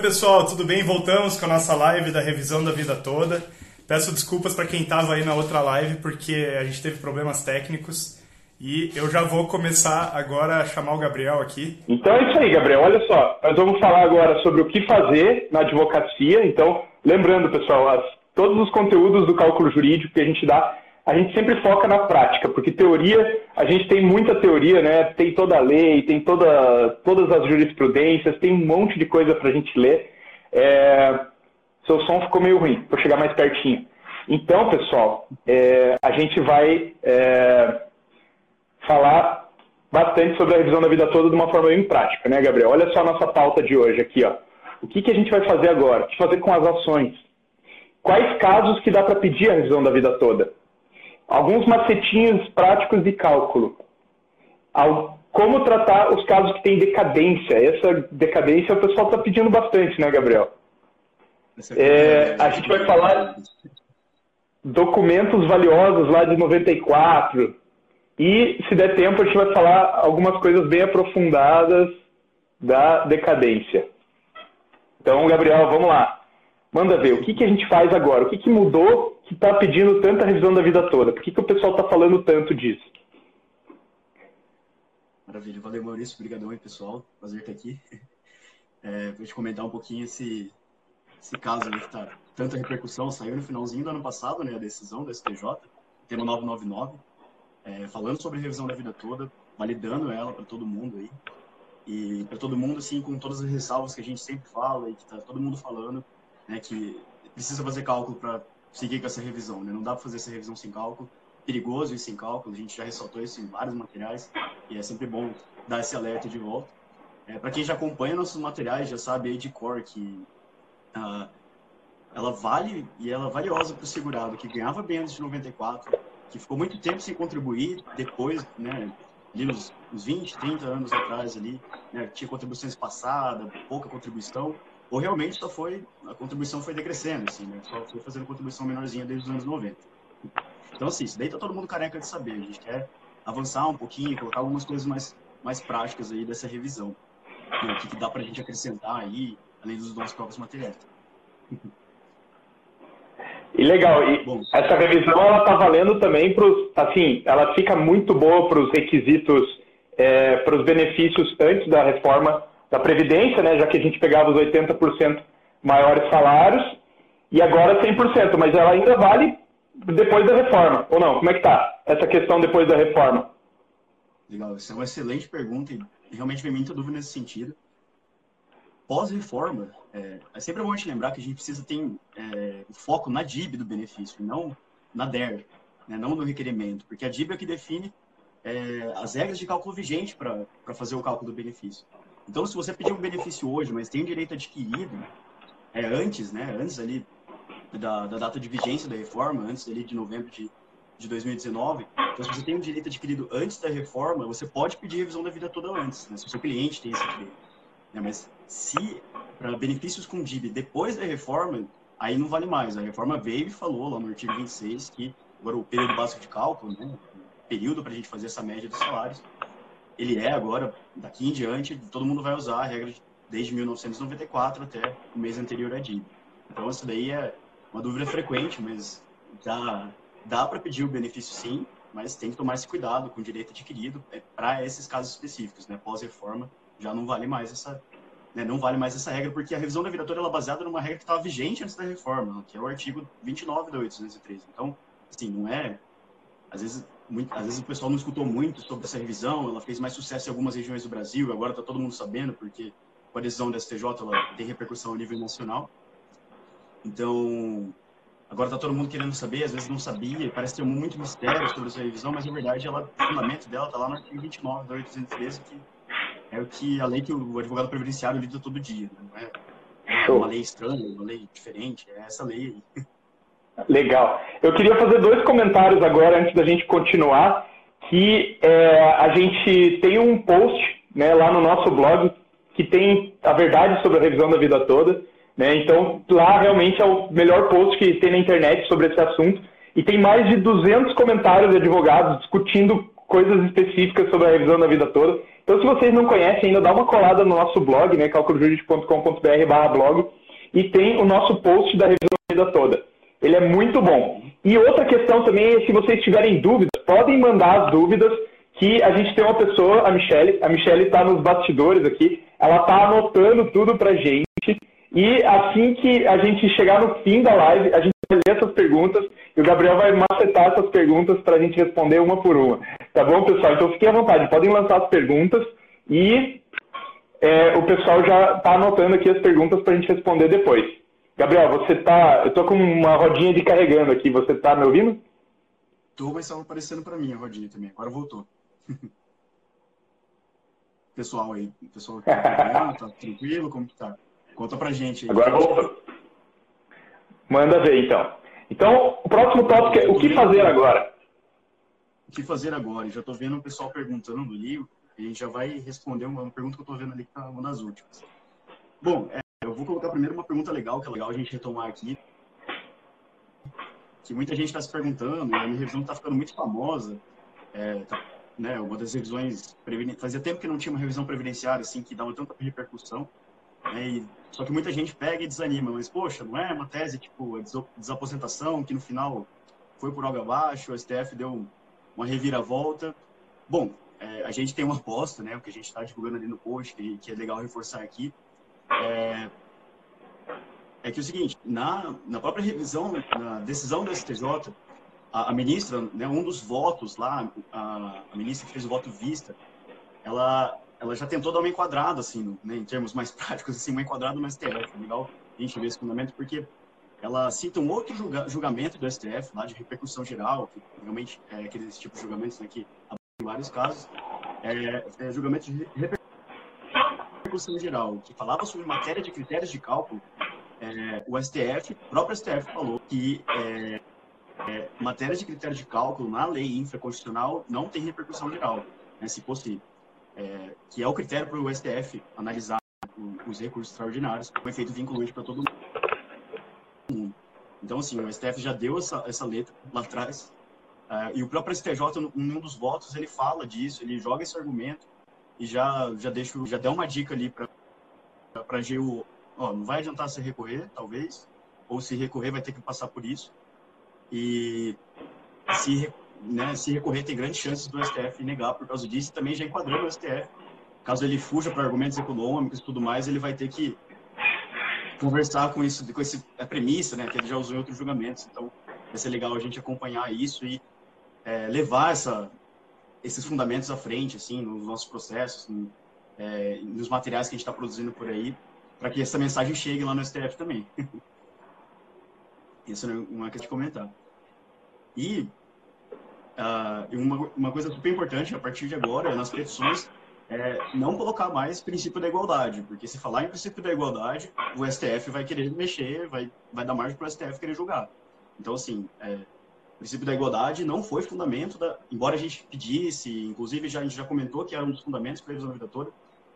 pessoal, tudo bem? Voltamos com a nossa live da revisão da vida toda. Peço desculpas para quem estava aí na outra live porque a gente teve problemas técnicos e eu já vou começar agora a chamar o Gabriel aqui. Então é isso aí, Gabriel. Olha só, nós vamos falar agora sobre o que fazer na advocacia. Então, lembrando, pessoal, as, todos os conteúdos do cálculo jurídico que a gente dá a gente sempre foca na prática, porque teoria, a gente tem muita teoria, né? Tem toda a lei, tem toda, todas as jurisprudências, tem um monte de coisa para a gente ler. É... Seu som ficou meio ruim, vou chegar mais pertinho. Então, pessoal, é... a gente vai é... falar bastante sobre a revisão da vida toda de uma forma bem prática, né, Gabriel? Olha só a nossa pauta de hoje aqui, ó. O que, que a gente vai fazer agora? O que fazer com as ações? Quais casos que dá para pedir a revisão da vida toda? Alguns macetinhos práticos de cálculo. Como tratar os casos que têm decadência. Essa decadência o pessoal está pedindo bastante, né, Gabriel? É, a gente vai falar documentos valiosos lá de 94. E, se der tempo, a gente vai falar algumas coisas bem aprofundadas da decadência. Então, Gabriel, vamos lá. Manda ver, o que, que a gente faz agora? O que, que mudou que está pedindo tanta revisão da vida toda? Por que, que o pessoal está falando tanto disso? Maravilha, valeu Maurício, obrigadão aí pessoal, prazer estar aqui. É, Vou te comentar um pouquinho esse, esse caso aí que está tanta repercussão, saiu no finalzinho do ano passado, né, a decisão do STJ, tema 999, é, falando sobre revisão da vida toda, validando ela para todo mundo aí, e para todo mundo, assim, com todas as ressalvas que a gente sempre fala e que está todo mundo falando, né, que precisa fazer cálculo para seguir com essa revisão. Né? Não dá para fazer essa revisão sem cálculo. Perigoso e sem cálculo. A gente já ressaltou isso em vários materiais e é sempre bom dar esse alerta de volta. É, para quem já acompanha nossos materiais, já sabe aí de cor que uh, ela vale e ela é valiosa para o segurado que ganhava bem antes de 94, que ficou muito tempo sem contribuir, depois, né, ali nos, nos 20, 30 anos atrás ali, né, tinha contribuições passadas, pouca contribuição, ou realmente só foi, a contribuição foi decrescendo, assim, né? Só foi fazendo contribuição menorzinha desde os anos 90. Então, assim, isso daí tá todo mundo careca de saber. A gente quer avançar um pouquinho, colocar algumas coisas mais, mais práticas aí dessa revisão. Né? O que, que dá pra gente acrescentar aí, além dos nossos próprios materiais. E legal, e Bom, essa revisão ela tá valendo também para os, assim, ela fica muito boa para os requisitos, é, para os benefícios antes da reforma da Previdência, né, já que a gente pegava os 80% maiores salários, e agora 100%, mas ela ainda vale depois da reforma, ou não? Como é que está essa questão depois da reforma? Legal, essa é uma excelente pergunta e realmente vem muita dúvida nesse sentido. Pós-reforma, é, é, sempre bom gente lembrar que a gente precisa ter é, o foco na DIB do benefício, não na DER, né, não no requerimento, porque a DIB é que define é, as regras de cálculo vigente para fazer o cálculo do benefício. Então, se você pedir um benefício hoje, mas tem um direito adquirido, é, antes, né, antes ali da, da data de vigência da reforma, antes ali de novembro de, de 2019, então se você tem um direito adquirido antes da reforma, você pode pedir revisão da vida toda antes, né, se o seu cliente tem esse direito. Né, mas se para benefícios com DIB depois da reforma, aí não vale mais. A reforma veio e falou lá no artigo 26 que agora o período básico de cálculo, né, período para a gente fazer essa média dos salários, ele é agora, daqui em diante, todo mundo vai usar a regra de, desde 1994 até o mês anterior à DIB. Então, isso daí é uma dúvida frequente, mas dá, dá para pedir o benefício sim, mas tem que tomar esse cuidado com o direito adquirido é, para esses casos específicos, né? Pós-reforma, já não vale mais essa né, não vale mais essa regra, porque a revisão da viratória é baseada numa regra que estava vigente antes da reforma, que é o artigo 29 da 813. Então, assim, não é... Às vezes, muito, às vezes o pessoal não escutou muito sobre essa revisão, ela fez mais sucesso em algumas regiões do Brasil, agora está todo mundo sabendo, porque com a decisão da STJ ela tem repercussão a nível nacional. Então, agora está todo mundo querendo saber, às vezes não sabia, parece ter muito mistério sobre essa revisão, mas na verdade ela, o fundamento dela está lá no artigo 29 da 813, que é o que a lei que o advogado previdenciário lida todo dia, né? não é uma lei estranha, uma lei diferente, é essa lei aí. Legal. Eu queria fazer dois comentários agora, antes da gente continuar, que é, a gente tem um post né, lá no nosso blog que tem a verdade sobre a revisão da vida toda. Né? Então, lá realmente é o melhor post que tem na internet sobre esse assunto. E tem mais de 200 comentários de advogados discutindo coisas específicas sobre a revisão da vida toda. Então, se vocês não conhecem ainda, dá uma colada no nosso blog, né, calculojuridico.com.br blog, e tem o nosso post da revisão toda. Ele é muito bom. E outra questão também é, se vocês tiverem dúvidas, podem mandar as dúvidas, que a gente tem uma pessoa, a Michelle, a Michelle está nos bastidores aqui, ela está anotando tudo pra gente, e assim que a gente chegar no fim da live, a gente vai ler essas perguntas e o Gabriel vai macetar essas perguntas para a gente responder uma por uma. Tá bom, pessoal? Então fiquem à vontade, podem lançar as perguntas e é, o pessoal já está anotando aqui as perguntas para a gente responder depois. Gabriel, você tá. Eu estou com uma rodinha de carregando aqui, você está me ouvindo? Tô, mas estava aparecendo para mim a rodinha também. Agora voltou. pessoal aí, pessoal tá, tá tranquilo? Como que tá? Conta pra gente aí. Agora voltou. Manda ver então. Então, o próximo tópico é o que fazer agora? O que fazer agora? Eu já estou vendo o pessoal perguntando livro e a gente já vai responder uma pergunta que eu estou vendo ali que está uma das últimas. Bom, é, eu vou colocar primeiro uma pergunta legal, que é legal a gente retomar aqui, que muita gente está se perguntando, e a minha revisão está ficando muito famosa, é, tá, né, uma das revisões, fazia tempo que não tinha uma revisão previdenciária assim, que dava tanta repercussão, né, e só que muita gente pega e desanima, mas, poxa, não é uma tese tipo desaposentação, que no final foi por água abaixo, o STF deu uma reviravolta. Bom, é, a gente tem uma aposta, né, o que a gente está divulgando ali no post, que, que, é legal reforçar aqui, é, é que é o seguinte, na, na própria revisão, na decisão do STJ, a, a ministra, né, um dos votos lá, a, a ministra que fez o voto vista, ela ela já tentou dar uma enquadrada, assim, né, em termos mais práticos, assim, uma enquadrada no STF. Legal a gente ver esse fundamento, porque ela cita um outro julga julgamento do STF, lá de repercussão geral, que realmente é aqueles tipos de julgamentos né, que em vários casos, é, é julgamento de repercussão geral, que falava sobre matéria de critérios de cálculo. É, o STF, o próprio STF falou que é, é, matéria de critério de cálculo na lei infraconstitucional não tem repercussão geral, né, se possível é, que é o critério para o STF analisar os recursos extraordinários, com efeito vinculante para todo mundo. Então, assim, o STF já deu essa, essa letra lá atrás, uh, e o próprio STJ, em um dos votos, ele fala disso, ele joga esse argumento e já, já, deixa, já dá uma dica ali para a AGU, ó, não vai adiantar se recorrer, talvez, ou se recorrer vai ter que passar por isso, e se né, se recorrer, tem grandes chances do STF negar por causa disso e também já enquadrando o STF. Caso ele fuja para argumentos econômicos e tudo mais, ele vai ter que conversar com isso, com esse, a premissa, né, que ele já usou em outros julgamentos. Então, vai ser legal a gente acompanhar isso e é, levar essa, esses fundamentos à frente, assim, nos nossos processos, no, é, nos materiais que a gente está produzindo por aí, para que essa mensagem chegue lá no STF também. Isso é uma questão de comentar. E uh, uma, uma coisa super importante a partir de agora, nas petições, é não colocar mais princípio da igualdade, porque se falar em princípio da igualdade, o STF vai querer mexer, vai, vai dar margem para o STF querer julgar. Então, assim, é, princípio da igualdade não foi fundamento, da, embora a gente pedisse, inclusive já, a gente já comentou que era um dos fundamentos para revisão da vida toda,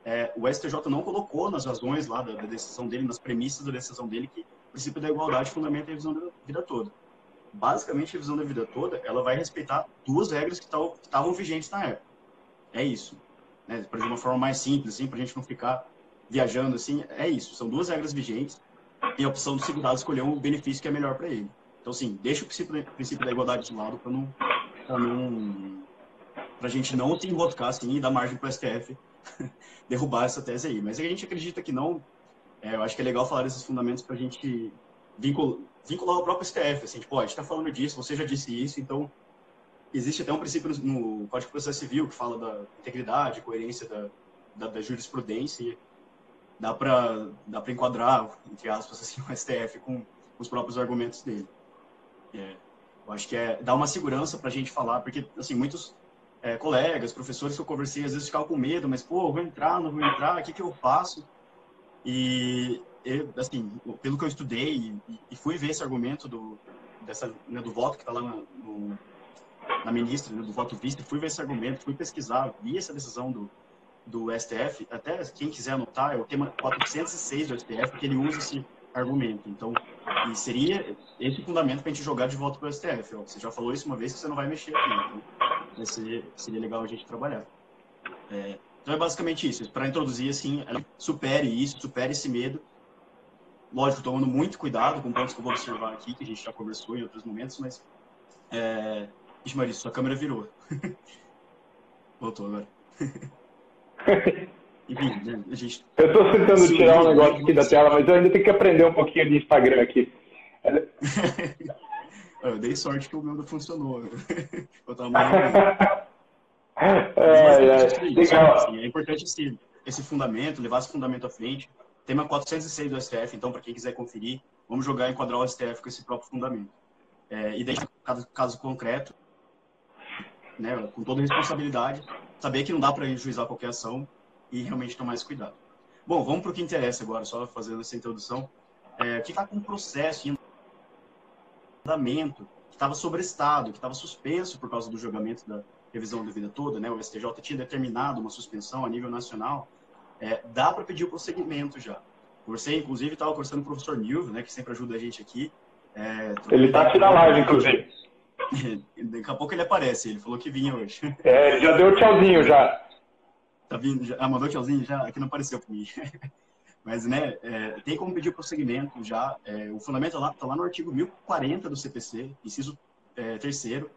é, o STJ não colocou nas razões lá da, da, decisão dele, nas premissas da decisão dele, que o princípio da igualdade fundamenta a revisão da vida toda basicamente a revisão da vida toda, ela vai respeitar duas regras que estavam vigentes na época. É isso. Né? De uma forma mais simples, assim, para a gente não ficar viajando assim, é isso. São duas regras vigentes e a opção do segurado escolher um benefício que é melhor para ele. Então, assim, deixa o princípio, da igualdade de lado para não, não a gente não se enroscar assim e dar margem para o STF derrubar essa tese aí. Mas a gente acredita que não. É, eu acho que é legal falar desses fundamentos para a gente vincular, o próprio STF. Assim, tipo, ó, a gente está falando disso, você já disse isso, então existe até um princípio no Código de Processo Civil que fala da integridade, coerência da, da, da jurisprudência e dá para dá para enquadrar, entre aspas, assim, o STF com os próprios argumentos dele. É, eu acho que é dar uma segurança para a gente falar, porque, assim, muitos é, colegas, professores que eu conversei, às vezes ficavam com medo, mas, pô, vou entrar, não vou entrar, o que, que eu faço? E eu, assim, pelo que eu estudei e, e, fui ver esse argumento do, dessa, né, do voto que está lá na, no, na ministra, né, do voto visto, fui ver esse argumento, fui pesquisar, vi essa decisão do, do STF, até quem quiser anotar, é o tema 406 do STF, que ele usa esse argumento. Então, e seria esse fundamento para a gente jogar de volta para o STF. Ó, você já falou isso uma vez que você não vai mexer aqui, então seria, seria legal a gente trabalhar. É, Então é basicamente isso. Para introduzir, assim, supere isso, supere esse medo. Lógico, tomando muito cuidado com pontos que eu vou observar aqui, que a gente já conversou em outros momentos, mas. É... Ixi, Marisa, sua câmera virou. Voltou agora. Enfim, né, a gente. Eu estou tentando tirar um negócio aqui da tela, mas eu ainda tenho que aprender um pouquinho de Instagram aqui. eu dei sorte que o meu funcionou. Eu tava é, é, legal. Assim, é importante esse, esse fundamento, levar esse fundamento à frente. Tema 406 do STF, então, para quem quiser conferir, vamos jogar e enquadrar o STF com esse próprio fundamento. É, e deixar caso, caso concreto, né, com toda responsabilidade, saber que não dá para juizar qualquer ação e realmente tomar esse cuidado. Bom, vamos para o que interessa agora, só fazendo essa introdução. É, o que está com o processo em andamento, que estava sobrestado, que estava suspenso por causa do julgamento da revisão da vida toda, né? O STJ tinha determinado uma suspensão a nível nacional. É, dá para pedir o prosseguimento já. Você, inclusive, estava conversando com o professor Nilvio, né, que sempre ajuda a gente aqui. É, ele está aqui na live, inclusive. Daqui a pouco ele aparece, ele falou que vinha hoje. É, já deu tchauzinho já. Tá vindo, já, ah, mandou tchauzinho já, aqui não apareceu para mim. Mas, né, é, tem como pedir prosseguimento já. É, o fundamento está lá, tá lá, no artigo 1040 do CPC, inciso é, terceiro,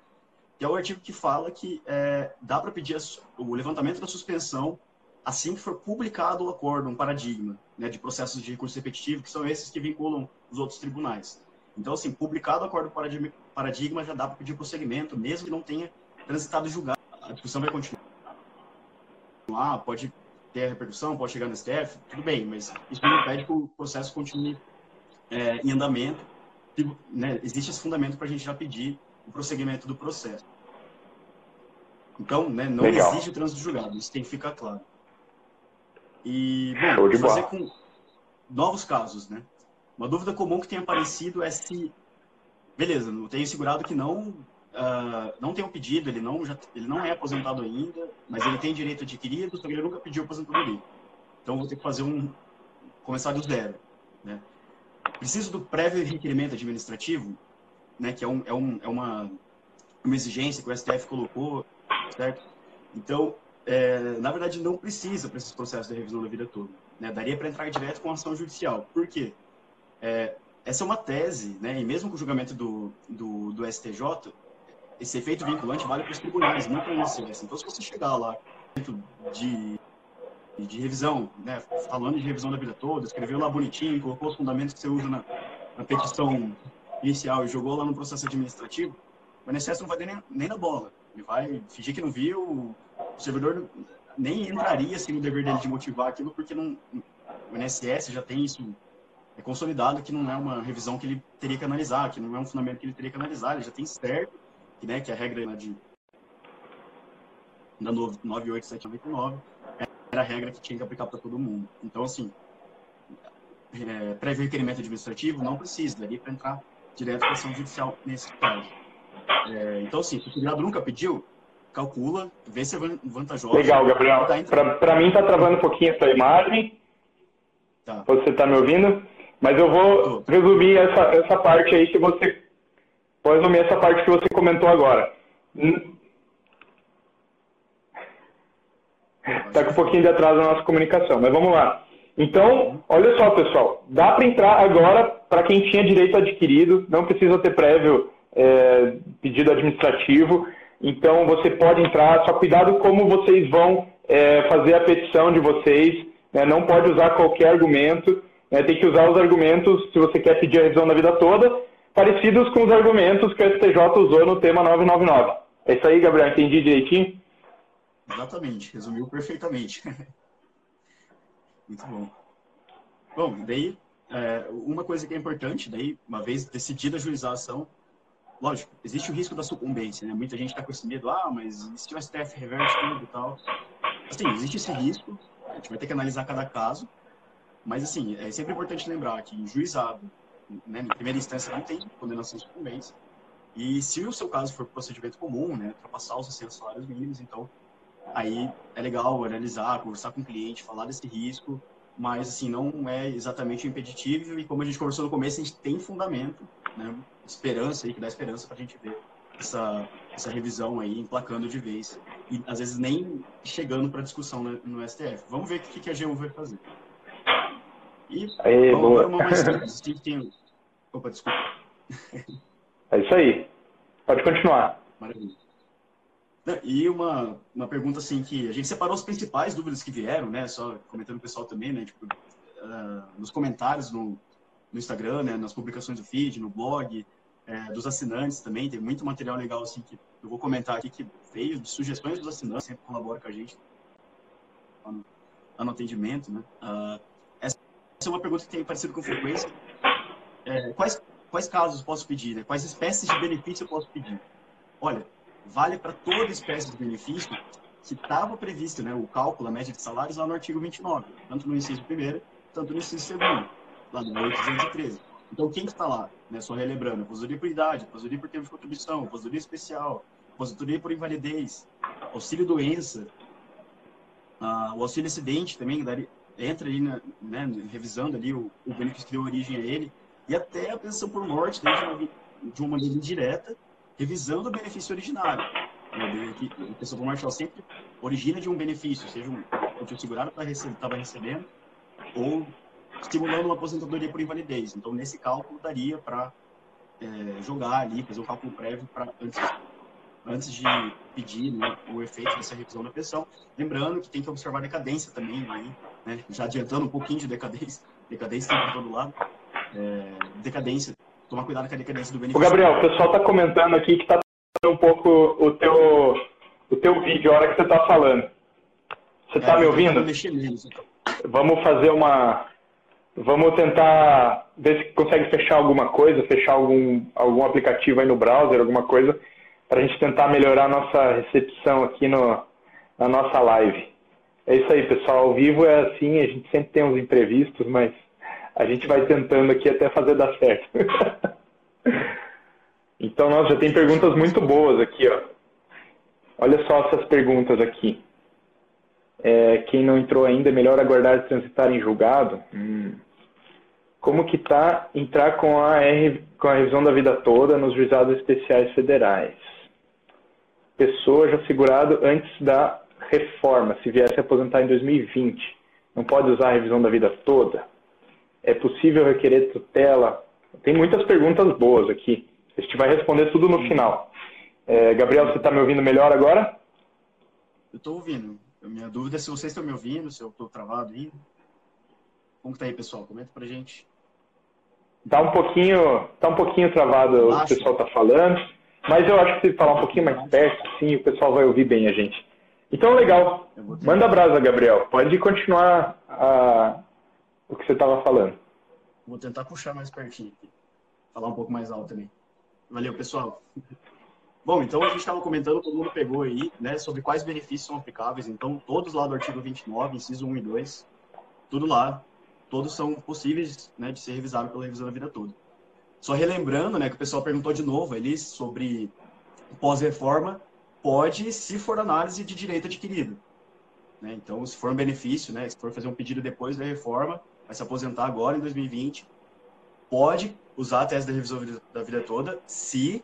que é o artigo que fala que é, dá para pedir o levantamento da suspensão assim que for publicado o acordo, um paradigma né, de processos de recurso repetitivo, que são esses que vinculam os outros tribunais. Então, assim, publicado o acordo paradigma, já dá para pedir prosseguimento, mesmo que não tenha transitado julgado. A discussão vai continuar, pode ter a repercussão, pode chegar no STF, tudo bem, mas isso não impede que o processo continue é, em andamento. Né, existe esse fundamento para a gente já pedir o prosseguimento do processo. Então, né, não Legal. existe o trânsito julgado, isso tem que ficar claro. E, bom, fazer boa. com novos casos, né? Uma dúvida comum que tem aparecido é se, beleza, não tenho segurado que não uh, não tem um pedido, ele não, já, ele não é aposentado ainda, mas ele tem direito adquirido, só que ele nunca pediu aposentadoria. Então, vou ter que fazer um, começar do zero, né? Preciso do prévio requerimento administrativo, né, que é, um, é, um, é uma, uma exigência que o STF colocou, certo? Então, é, na verdade, não precisa para esses processos de revisão da vida toda. Né? Daria para entrar direto com ação judicial. Por quê? É, essa é uma tese, né? e mesmo com o julgamento do, do, do STJ, esse efeito vinculante vale para os tribunais, não para o INSS. Então, se você chegar lá de, de revisão, né? falando de revisão da vida toda, escreveu lá bonitinho, colocou os fundamentos que você usa na, na petição inicial e jogou lá no processo administrativo, o INSS não vai nem, nem na bola. Ele vai fingir que não viu, o servidor nem entraria assim, no dever dele de motivar aquilo, porque não, o INSS já tem isso é consolidado que não é uma revisão que ele teria que analisar, que não é um fundamento que ele teria que analisar, ele já tem certo, que, né, que é a regra de da 98799 era a regra que tinha que aplicar para todo mundo. Então, assim, é, prévio requerimento administrativo não precisa, daria para entrar direto para ação judicial nesse caso. É, então, assim, se o segurado nunca pediu, calcula, vê se é vantajoso. Legal, Gabriel. Tá para mim está travando um pouquinho essa imagem. Tá. Você está me ouvindo? Mas eu vou resumir essa, essa parte aí que você. Vou resumir essa parte que você comentou agora. Está com um pouquinho de atraso na nossa comunicação, mas vamos lá. Então, olha só, pessoal, dá para entrar agora para quem tinha direito adquirido, não precisa ter prévio é, pedido administrativo. Então, você pode entrar, só cuidado como vocês vão é, fazer a petição de vocês, né? não pode usar qualquer argumento, né? tem que usar os argumentos, se você quer pedir a revisão da vida toda, parecidos com os argumentos que o STJ usou no tema 999. É isso aí, Gabriel, entendi direitinho? Exatamente, resumiu perfeitamente. Muito bom. Bom, daí, é, uma coisa que é importante, daí, uma vez decidida a juização, lógico, existe o risco da sucumbência, né? Muita gente está com esse medo, ah, mas se o STF reverte tudo e tal. Assim, existe esse risco, a gente vai ter que analisar cada caso, mas, assim, é sempre importante lembrar que em juizado, né, em primeira instância, não tem condenação de sucumbência, e se o seu caso for procedimento comum, né, ultrapassar os 60 salários mínimos, então aí é legal analisar, conversar com o cliente, falar desse risco, mas assim, não é exatamente impeditivo e como a gente conversou no começo, a gente tem fundamento, né, esperança aí, que dá esperança para a gente ver essa, essa revisão aí emplacando de vez e às vezes nem chegando para discussão no, no, STF. Vamos ver o que, que a GU vai fazer. E Aê, vamos boa. uma mais tem... Opa, desculpa. É isso aí. Pode continuar. Maravilha. E uma, uma pergunta assim que a gente separou as principais dúvidas que vieram, né? Só comentando o pessoal também, né? Tipo, uh, nos comentários no, no Instagram, né? Nas publicações do feed, no blog, é, dos assinantes também. Tem muito material legal assim que eu vou comentar aqui que veio de sugestões dos assinantes, sempre colaboram com a gente no, no atendimento, né? Uh, essa é uma pergunta que tem aparecido com frequência. É, quais, quais casos posso pedir? Né? Quais espécies de benefício eu posso pedir? Olha, vale para toda espécie de benefício que estava previsto, né, o cálculo, a média de salários lá no artigo 29, tanto no inciso primeiro, tanto no inciso segundo, lá no 813. Então, quem está lá? Né, só relembrando, aposentadoria por idade, aposentadoria por tempo de contribuição, aposentadoria especial, aposentadoria por invalidez, auxílio doença, ah, o auxílio acidente também daria, entra ali, na, né, revisando ali o, o benefício que deu origem a ele, e até a pensão por morte, de uma, de uma maneira indireta, revisando o benefício originário. A pessoa comercial sempre origina de um benefício, seja um, o segurado estava recebendo, ou estimulando uma aposentadoria por invalidez. Então, nesse cálculo, daria para é, jogar ali, fazer um cálculo prévio para antes, antes de pedir né, o efeito dessa revisão da pensão. Lembrando que tem que observar a decadência também, aí, né, já adiantando um pouquinho de decadência, decadência tem para todo lado, é, decadência tomar cuidado com a decadência do benefício. O Gabriel, o pessoal está comentando aqui que está um pouco o teu, o teu vídeo, a hora que você está falando. Você está é, me ouvindo? Então. Vamos fazer uma. Vamos tentar ver se consegue fechar alguma coisa, fechar algum, algum aplicativo aí no browser, alguma coisa, para a gente tentar melhorar a nossa recepção aqui no, na nossa live. É isso aí, pessoal. Ao vivo é assim, a gente sempre tem uns imprevistos, mas a gente vai tentando aqui até fazer dar certo. então, nós já tem perguntas muito boas aqui, ó. Olha só essas perguntas aqui. É, quem não entrou ainda, é melhor aguardar transitar em julgado? Hum. Como que tá entrar com a, R, com a revisão da vida toda nos juizados especiais federais? Pessoa já segurado antes da reforma, se viesse aposentar em 2020, não pode usar a revisão da vida toda? É possível requerer tutela? Tem muitas perguntas boas aqui. A gente vai responder tudo no final. É, Gabriel, você está me ouvindo melhor agora? Eu estou ouvindo. A minha dúvida é se vocês estão me ouvindo, se eu estou travado ainda. Como está aí, pessoal? Comenta para gente. Está um pouquinho, tá um pouquinho travado o pessoal está falando, mas eu acho que se falar um pouquinho mais perto, sim, o pessoal vai ouvir bem a gente. Então, legal. Manda brasa, Gabriel. Pode continuar a, o que você estava falando. Vou tentar puxar mais pertinho aqui. Falar um pouco mais alto também. Valeu, pessoal. Bom, então a gente estava comentando, todo mundo pegou aí, né, sobre quais benefícios são aplicáveis. Então, todos lá do artigo 29, inciso 1 e 2, tudo lá, todos são possíveis né, de ser revisados pela revisão da vida toda. Só relembrando, né, que o pessoal perguntou de novo ali sobre pós-reforma, pode, se for análise de direito adquirido. Né? Então, se for um benefício, né, se for fazer um pedido depois da reforma, vai se aposentar agora em 2020, pode usar a tese da revisão da vida toda se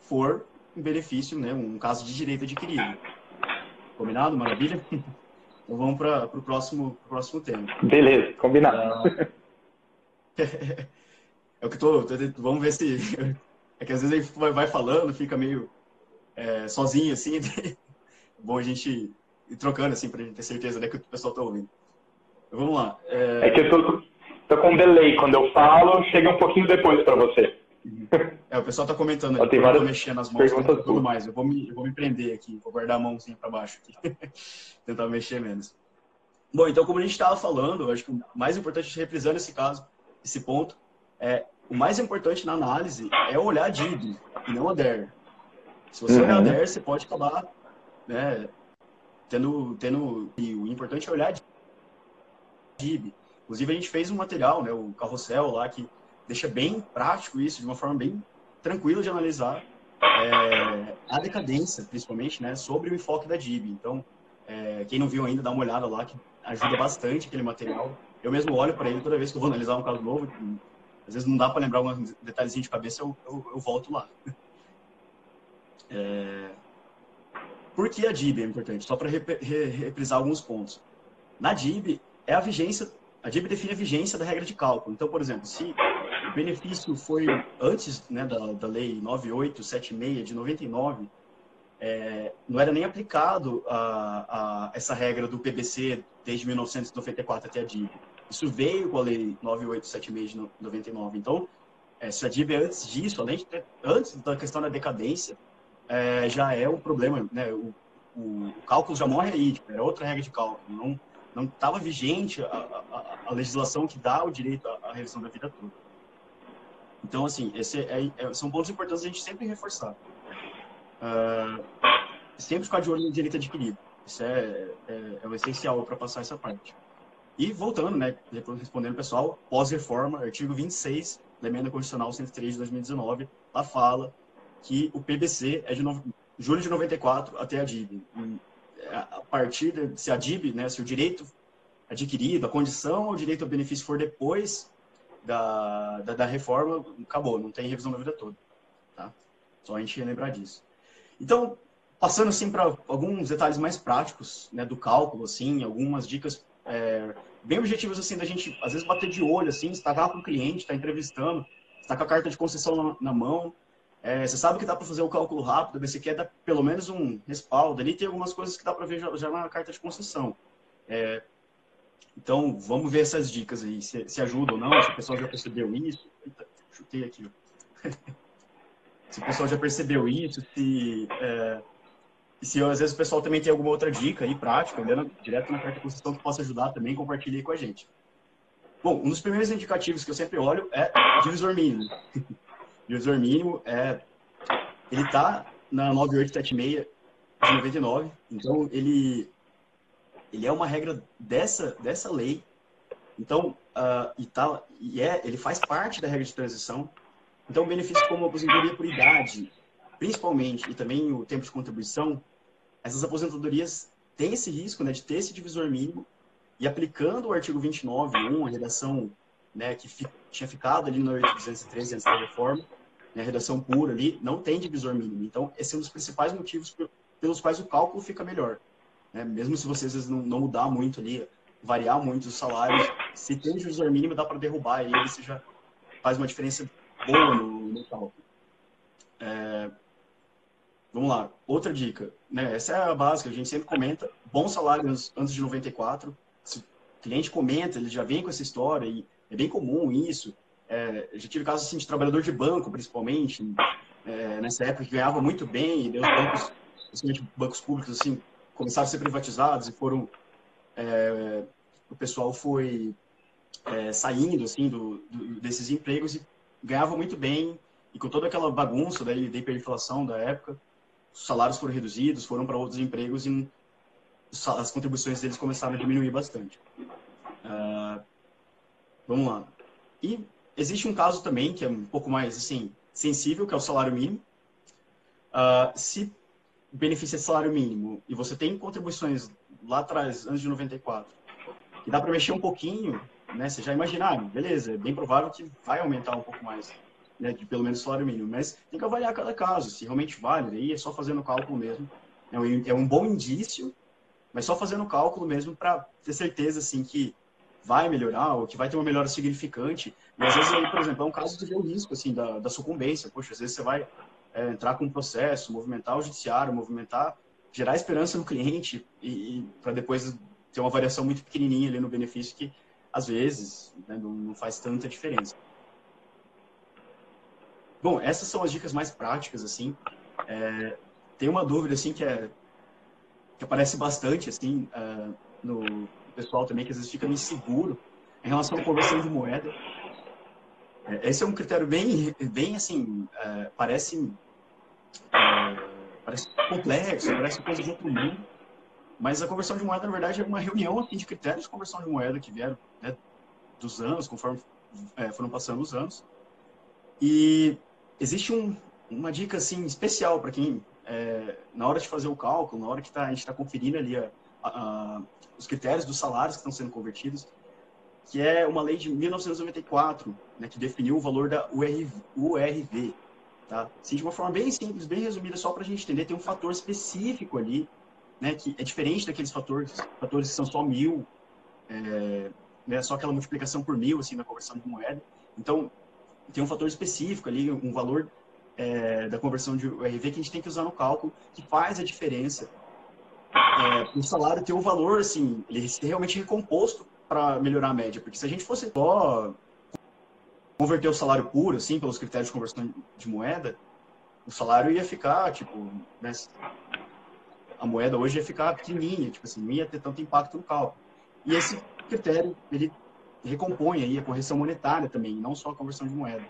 for um benefício, né, um caso de direito adquirido. Combinado? Maravilha? Então vamos para o próximo, próximo tema. Beleza, combinado. É o que tô, Vamos ver se. É que às vezes ele vai, vai falando, fica meio é, sozinho assim. Bom a gente ir trocando assim, para a gente ter certeza né, que o pessoal está ouvindo. Vamos lá. É... é, que eu tô, tô com um delay. Quando eu falo, chega um pouquinho depois para você. É, o pessoal está comentando aqui, eu vou mexer nas mãos e tudo mais. Eu vou, me, eu vou me prender aqui, vou guardar a mãozinha para baixo aqui. Tentar mexer menos. Bom, então, como a gente estava falando, acho que o mais importante, reprisando esse caso, esse ponto, é o mais importante na análise é olhar a DIB e não a DER. Se você uhum. olhar a DER, você pode acabar né, tendo, tendo. E o importante é olhar a DIB. Inclusive, a gente fez um material, né, o carrossel lá, que deixa bem prático isso, de uma forma bem tranquila de analisar é, a decadência, principalmente, né, sobre o enfoque da DIB. Então, é, quem não viu ainda, dá uma olhada lá, que ajuda bastante aquele material. Eu mesmo olho para ele toda vez que eu vou analisar um caso novo. Às vezes não dá para lembrar um detalhezinho de cabeça, eu, eu, eu volto lá. É... Por que a DIB é importante? Só para reprisar alguns pontos. Na DIB, é a vigência, a DIB define a vigência da regra de cálculo. Então, por exemplo, se o benefício foi antes né, da, da lei 9876 de 99, é, não era nem aplicado a, a, essa regra do PBC desde 1994 até a DIB. Isso veio com a lei 9876 de 99. Então, é, se a DIB é antes disso, além de ter, antes da questão da decadência, é, já é um problema, né? O, o, o, cálculo já morre aí, tipo, era outra regra de cálculo, não não estava vigente a, a, a, legislação que dá o direito à, à revisão da vida toda. Então, assim, esse é, é, são pontos importantes a gente sempre reforçar. Uh, sempre ficar de olho no direito adquirido. Isso é, é, é o essencial para passar essa parte. E voltando, né, respondendo o pessoal, pós-reforma, artigo 26 da emenda constitucional 103 de 2019, lá fala que o PBC é de no... julho de 94 até a DIB. A partir de, se a DIB, né, se o direito adquirido, a condição ou direito ao benefício for depois da, da, da, reforma, acabou, não tem revisão da vida toda. Tá? Só a gente lembrar disso. Então, passando assim para alguns detalhes mais práticos né, do cálculo, assim, algumas dicas é, bem objetivas assim da gente às vezes bater de olho, assim, estar com o cliente, estar tá entrevistando, está com a carta de concessão na, na mão, é, você sabe que dá para fazer o cálculo rápido, você quer dar pelo menos um respaldo. Ali tem algumas coisas que dá para ver já, já, na carta de concessão. É, então, vamos ver essas dicas aí, se, se ajuda ou não, se o pessoal já percebeu isso. Eita, chutei aqui. se o pessoal já percebeu isso, se, é, se às vezes o pessoal também tem alguma outra dica aí, prática, andando direto na carta de concessão que possa ajudar também, compartilhe aí com a gente. Bom, um dos primeiros indicativos que eu sempre olho é divisor mínimo. divisor mínimo é ele está na 9876 de 99, então ele ele é uma regra dessa dessa lei. Então, uh, e tá e é, ele faz parte da regra de transição. Então, benefícios como aposentadoria por idade, principalmente, e também o tempo de contribuição, essas aposentadorias têm esse risco né, de ter esse divisor mínimo e aplicando o artigo 29.1, a redação né, que tinha ficado ali no 813 antes da reforma, né, redação pura ali, não tem divisor mínimo. Então, esse é um dos principais motivos pelos quais o cálculo fica melhor. Né? Mesmo se vocês não, não mudar muito ali, variar muito os salários, se tem divisor mínimo, dá para derrubar ele, você já faz uma diferença boa no, no cálculo. É, vamos lá, outra dica. Né? Essa é a básica, a gente sempre comenta. Bons salários antes de 94. Se o cliente comenta, ele já vem com essa história e é bem comum isso. É, já tive casos assim, de trabalhador de banco, principalmente, é, nessa época, que ganhava muito bem, e os bancos, principalmente bancos públicos, assim, começaram a ser privatizados e foram. É, o pessoal foi é, saindo assim, do, do, desses empregos e ganhava muito bem, e com toda aquela bagunça da, hiperinflação da época, os salários foram reduzidos, foram para outros empregos e as contribuições deles começaram a diminuir bastante. Uh, Vamos lá. E existe um caso também que é um pouco mais assim sensível, que é o salário mínimo. Uh, se beneficia de salário mínimo e você tem contribuições lá atrás, antes de 94, que dá para mexer um pouquinho, né? Você já imaginaram, beleza, é bem provável que vai aumentar um pouco mais, né? De pelo menos salário mínimo, mas tem que avaliar cada caso, se realmente vale, aí é só fazendo o cálculo mesmo. É um, é um bom indício, mas só fazendo o cálculo mesmo para ter certeza, assim, que vai melhorar ou que vai ter uma melhora significante. E às vezes, por exemplo, é um caso de ver o risco assim, da, da sucumbência. Poxa, às vezes você vai é, entrar com um processo, movimentar o judiciário, movimentar, gerar esperança no cliente e, e para depois ter uma variação muito pequenininha ali no benefício que, às vezes, né, não, não faz tanta diferença. Bom, essas são as dicas mais práticas, assim. É, tem uma dúvida, assim, que, é, que aparece bastante, assim, uh, no, pessoal também que às vezes fica inseguro em relação à conversão de moeda. É, esse é um critério bem, bem assim, é, parece, é, parece complexo, parece coisa de outro mundo, mas a conversão de moeda, na verdade, é uma reunião assim, de critérios de conversão de moeda que vieram né, dos anos, conforme é, foram passando os anos. E existe um, uma dica assim, especial para quem, é, na hora de fazer o cálculo, na hora que tá, a gente está conferindo ali a, a, os critérios dos salários que estão sendo convertidos, que é uma lei de 1994, né, que definiu o valor da URV, URV Tá? Assim, de uma forma bem simples, bem resumida, só para a gente entender, tem um fator específico ali, né, que é diferente daqueles fatores, fatores que são só mil, é, né, só aquela multiplicação por mil, assim, na conversão de moeda. Então, tem um fator específico ali, um valor é, da conversão de URV que a gente tem que usar no cálculo, que faz a diferença. É, o salário ter um valor, assim, ele realmente recomposto para melhorar a média, porque se a gente fosse só converter o salário puro, assim, pelos critérios de conversão de moeda, o salário ia ficar, tipo, né, a moeda hoje ia ficar pequenininha, tipo assim, não ia ter tanto impacto no cálculo. E esse critério, ele recompõe aí a correção monetária também, não só a conversão de moeda.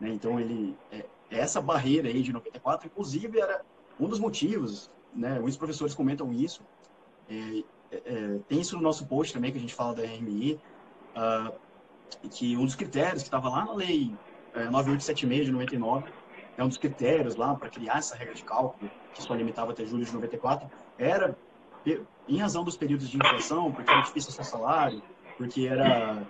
Né? Então, ele, é, essa barreira aí de 94, inclusive, era um dos motivos, né? muitos professores comentam isso, é, é, tem isso no nosso post também, que a gente fala da RMI, uh, ah, que um dos critérios que estava lá na lei é, 9876 de 99, é um dos critérios lá para criar essa regra de cálculo, que só limitava até julho de 94, era em razão dos períodos de inflação, porque era difícil acessar salário, porque era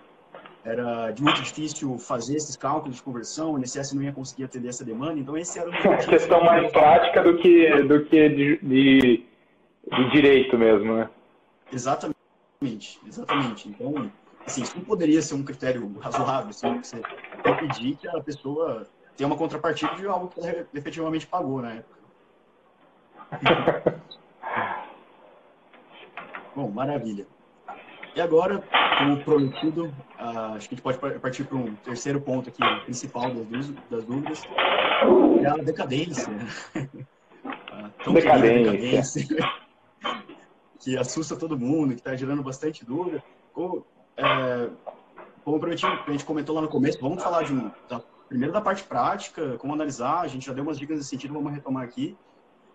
era muito difícil fazer esses cálculos de conversão, o INSS não ia conseguir atender essa demanda, então esse era uma questão mais prática do que do que de, de, de direito mesmo, né? Exatamente, exatamente. Então, assim, isso não poderia ser um critério razoável, assim, você pedir que a pessoa tenha uma contrapartida de algo que ela efetivamente pagou na época. Bom, maravilha. E agora, como prometido, uh, acho que a gente pode partir para um terceiro ponto aqui, principal das, das dúvidas, é a decadência. a decadência. decadência que assusta todo mundo, que está gerando bastante dúvida. Como, é, como prometido, a gente comentou lá no começo, vamos falar de um, da, primeiro da parte prática, como analisar, a gente já deu umas dicas nesse sentido, vamos retomar aqui.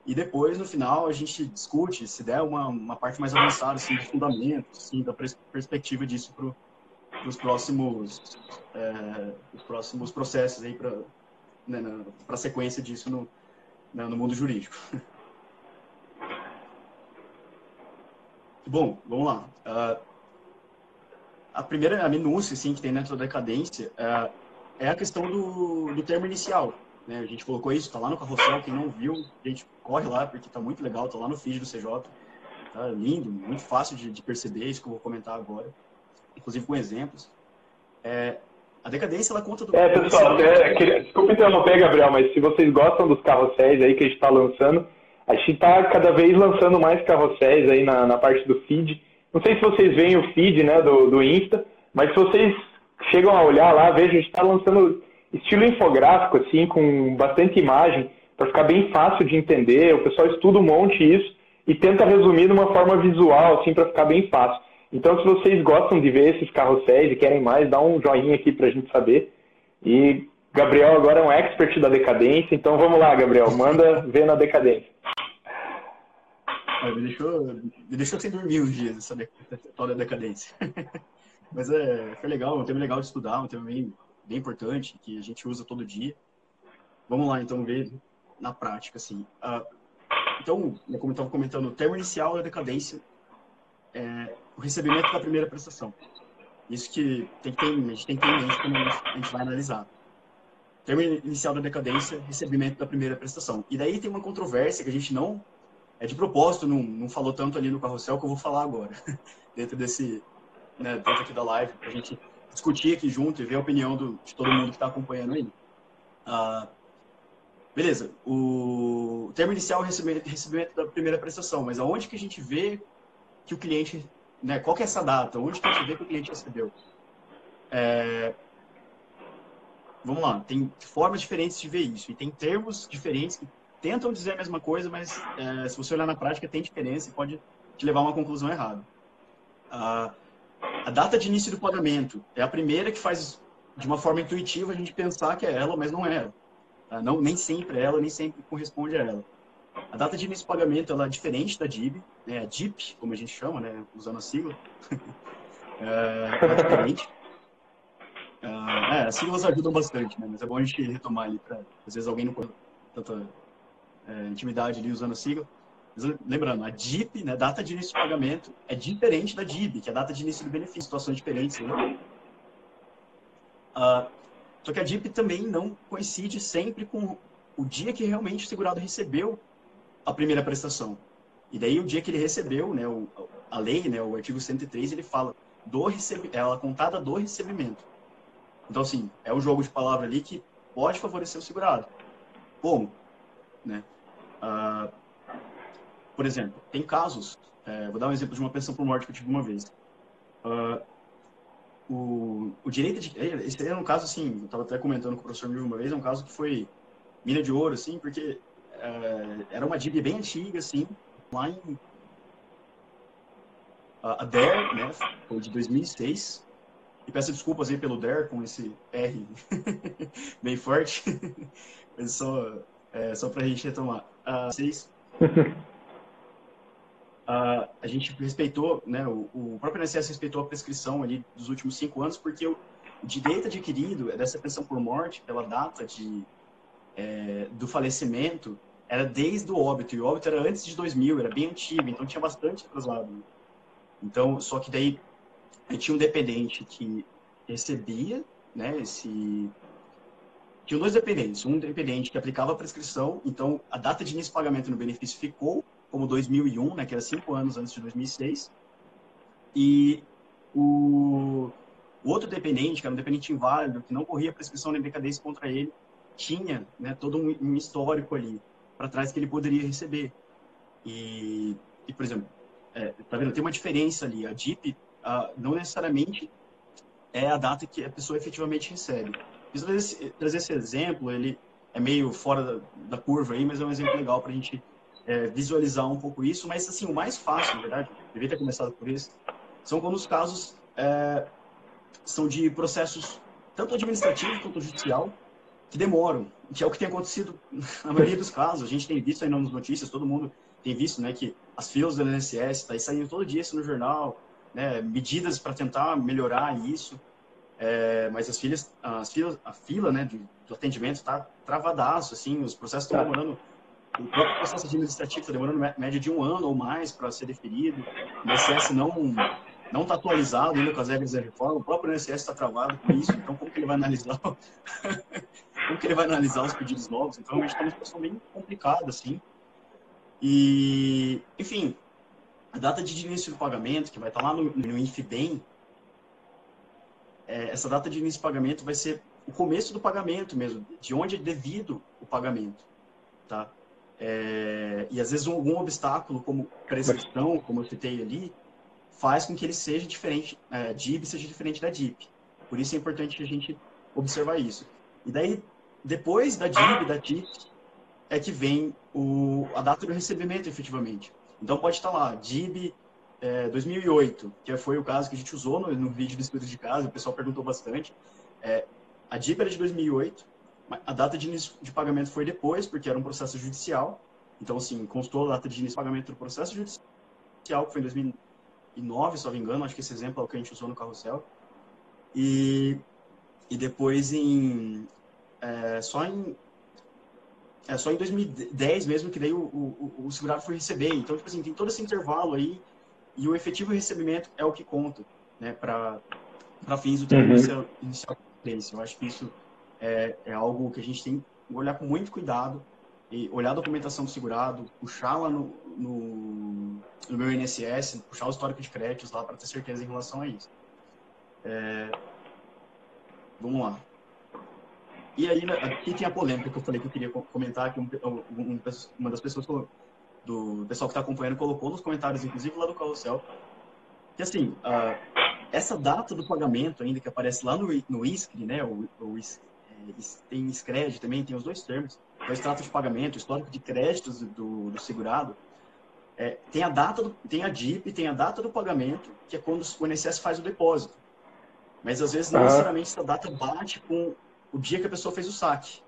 E depois, no final, a gente discute, se der uma, uma parte mais avançada, assim, de fundamentos, assim, da pers perspectiva disso para os próximos, é, os próximos processos aí para né, a sequência disso no, né, no mundo jurídico. Bom, vamos lá. Uh, a primeira a minúcia assim, que tem dentro da decadência uh, é a questão do, do termo inicial. Né? A gente colocou isso, está lá no carrossel, quem não viu, a gente corre lá, porque está muito legal, está lá no feed do CJ. Tá lindo, muito fácil de, de, perceber isso que eu vou comentar agora, inclusive com exemplos. É, a decadência, ela conta do... É, pessoal, é, queria, desculpa interromper, Gabriel, mas se vocês gostam dos carrosséis aí que a gente está lançando, a gente está cada vez lançando mais carrosséis aí na, na parte do feed. Não sei se vocês veem o feed né, do, do Insta, mas se vocês chegam a olhar lá, vejam, a gente está lançando estilo infográfico, assim, com bastante imagem, para ficar bem fácil de entender. O pessoal estuda um monte isso e tenta resumir de uma forma visual, assim, para ficar bem fácil. Então, se vocês gostam de ver esses carrosséis e querem mais, dá um joinha aqui para a gente saber. E Gabriel agora é um expert da decadência, então vamos lá, Gabriel, manda ver na decadência. me, deixou, me deixou sem dormir uns dias essa história da decadência. Mas é, foi legal, um tema legal de estudar, um tema bem bem importante, que a gente usa todo dia. Vamos lá, então, ver na prática, assim. Uh, então, como eu estava comentando, o termo inicial da decadência é o recebimento da primeira prestação. Isso que, tem que ter, a gente tem que ter em mente quando a gente vai analisar. Termo inicial da decadência, recebimento da primeira prestação. E daí tem uma controvérsia que a gente não, é de propósito, não, não falou tanto ali no carrossel que eu vou falar agora, dentro desse, né, dentro aqui da live, para a gente discutir aqui junto e ver a opinião do, de todo mundo que está acompanhando aí. Uh, beleza, o termo inicial é o recebimento da primeira prestação, mas aonde que a gente vê que o cliente, né, qual que é essa data? Onde que a gente vê que o cliente recebeu? É, vamos lá, tem formas diferentes de ver isso, e tem termos diferentes que tentam dizer a mesma coisa, mas é, se você olhar na prática tem diferença e pode te levar a uma conclusão errada. Uh, a data de início do pagamento é a primeira que faz, de uma forma intuitiva, a gente pensar que é ela, mas não é. Tá? Não, nem sempre é ela, nem sempre corresponde a ela. A data de início do pagamento ela é diferente da DIB, né? a DIP, como a gente chama, né? usando a sigla. é, é diferente. Uh, é, as siglas ajudam bastante, né? mas é bom a gente retomar ali, para às vezes alguém não tem tanta é, intimidade ali usando a sigla. Lembrando, a DIP, né, data de início de pagamento, é diferente da DIB, que é a data de início do benefício, situações diferentes. Né? Uh, só que a DIP também não coincide sempre com o dia que realmente o segurado recebeu a primeira prestação. E daí o dia que ele recebeu, né, o, a lei, né, o artigo 103, ele fala do receb... ela é contada do recebimento. Então, assim, é um jogo de palavra ali que pode favorecer o segurado. Como? Né? Uh, por exemplo, tem casos, é, vou dar um exemplo de uma pensão por morte que eu tive uma vez. Uh, o, o direito de. Esse é um caso, assim, eu estava até comentando com o professor Mil uma vez, é um caso que foi mina de ouro, assim, porque uh, era uma DIB bem antiga, assim, lá em. A, DER, né, foi de 2006. E peço desculpas aí pelo DER, com esse R bem forte. Mas só, é, só para a gente retomar. Uh, seis, Uh, a gente respeitou, né, o, o, próprio INSS respeitou a prescrição ali dos últimos cinco anos, porque o, direito adquirido dessa pensão por morte, pela data de, é, do falecimento, era desde o óbito, e o óbito era antes de 2000, era bem antigo, então tinha bastante atrasado. Então, só que daí tinha um dependente que recebia, né, esse... Tinha dois dependentes, um dependente que aplicava a prescrição, então a data de início de pagamento no benefício ficou como 2001, né, que era cinco anos antes de 2006. E o, o outro dependente, que era um dependente inválido, que não corria prescrição nem decadência contra ele, tinha né, todo um, um histórico ali para trás que ele poderia receber. E, e por exemplo, é, tá vendo? Tem uma diferença ali. A DIP não necessariamente é a data que a pessoa efetivamente recebe. Trazer, trazer esse exemplo, ele é meio fora da, da curva aí, mas é um exemplo legal para a gente é, visualizar um pouco isso, mas assim, o mais fácil, na verdade, devia ter começado por isso, são quando os casos é, são de processos tanto administrativo quanto judicial que demoram, que é o que tem acontecido na maioria dos casos. A gente tem visto aí nas notícias, todo mundo tem visto, né, que as filas do INSS está saindo todo dia isso no jornal, né, medidas para tentar melhorar isso, é, mas as filas, as filas, a fila, né, de, do atendimento está travadaço, assim, os processos estão tá. demorando o próprio processo administrativo está demorando média de um ano ou mais para ser definido. O INSS não não está atualizado ainda com as regras da reforma. O próprio INSS está travado com isso. Então, como que ele vai analisar? como que ele vai analisar os pedidos novos? Então, realmente está uma situação bem complicada, assim. E, enfim, a data de início do pagamento, que vai estar tá lá no, no INFBEM, é, essa data de início do pagamento vai ser o começo do pagamento mesmo, de onde é devido o pagamento, tá? É, e às vezes algum obstáculo, como prescrição, como eu citei ali, faz com que ele seja diferente, é, DIB seja diferente da DIP. Por isso é importante a gente observar isso. E daí, depois da DIB, da DIP, é que vem o, a data do recebimento, efetivamente. Então pode estar lá, DIB é, 2008, que foi o caso que a gente usou no, no vídeo do estudo de casa, o pessoal perguntou bastante. É, a DIB era de 2008, a data de início de pagamento foi depois, porque era um processo judicial. Então, assim, constou a data de início de pagamento do processo judicial, que foi em 2009, se não me engano. Acho que esse exemplo é o que a gente usou no carrossel. E, e depois, em, é, só em é só em 2010 mesmo que daí o, o, o, segurado foi receber. Então, tipo assim, tem todo esse intervalo aí e o efetivo recebimento é o que conta, né, para fins do termo uhum. inicial. Eu acho que isso é, é algo que a gente tem que olhar com muito cuidado e olhar a documentação do segurado, puxar lá no, no, no meu INSS, puxar o histórico de créditos lá para ter certeza em relação a isso. É, vamos lá. E aí, aqui tem a polêmica que eu falei que eu queria comentar, que um, um, uma das pessoas do pessoal que está acompanhando colocou nos comentários, inclusive lá do Carrossel, que assim, uh, essa data do pagamento ainda que aparece lá no, no ISCRE, né, o, o tem SCRED também, tem os dois termos, o extrato de pagamento, o histórico de créditos do, do segurado, é, tem a data, do, tem a DIP, tem a data do pagamento, que é quando o INSS faz o depósito. Mas às vezes não necessariamente essa data bate com o dia que a pessoa fez o saque.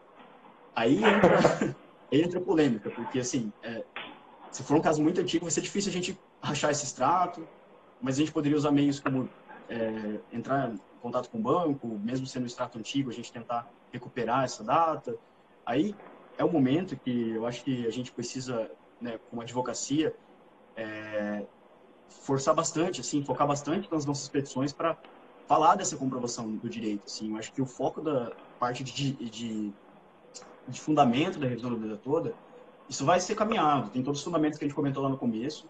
Aí entra, entra polêmica, porque assim, é, se for um caso muito antigo, vai ser difícil a gente rachar esse extrato, mas a gente poderia usar meios como é, entrar em contato com o banco, mesmo sendo um extrato antigo, a gente tentar recuperar essa data. Aí é o momento que eu acho que a gente precisa, né, como advocacia, é, forçar bastante, assim, focar bastante nas nossas petições para falar dessa comprovação do direito. Assim, eu acho que o foco da parte de, de de fundamento da revisão da vida toda, isso vai ser caminhado. Tem todos os fundamentos que a gente comentou lá no começo.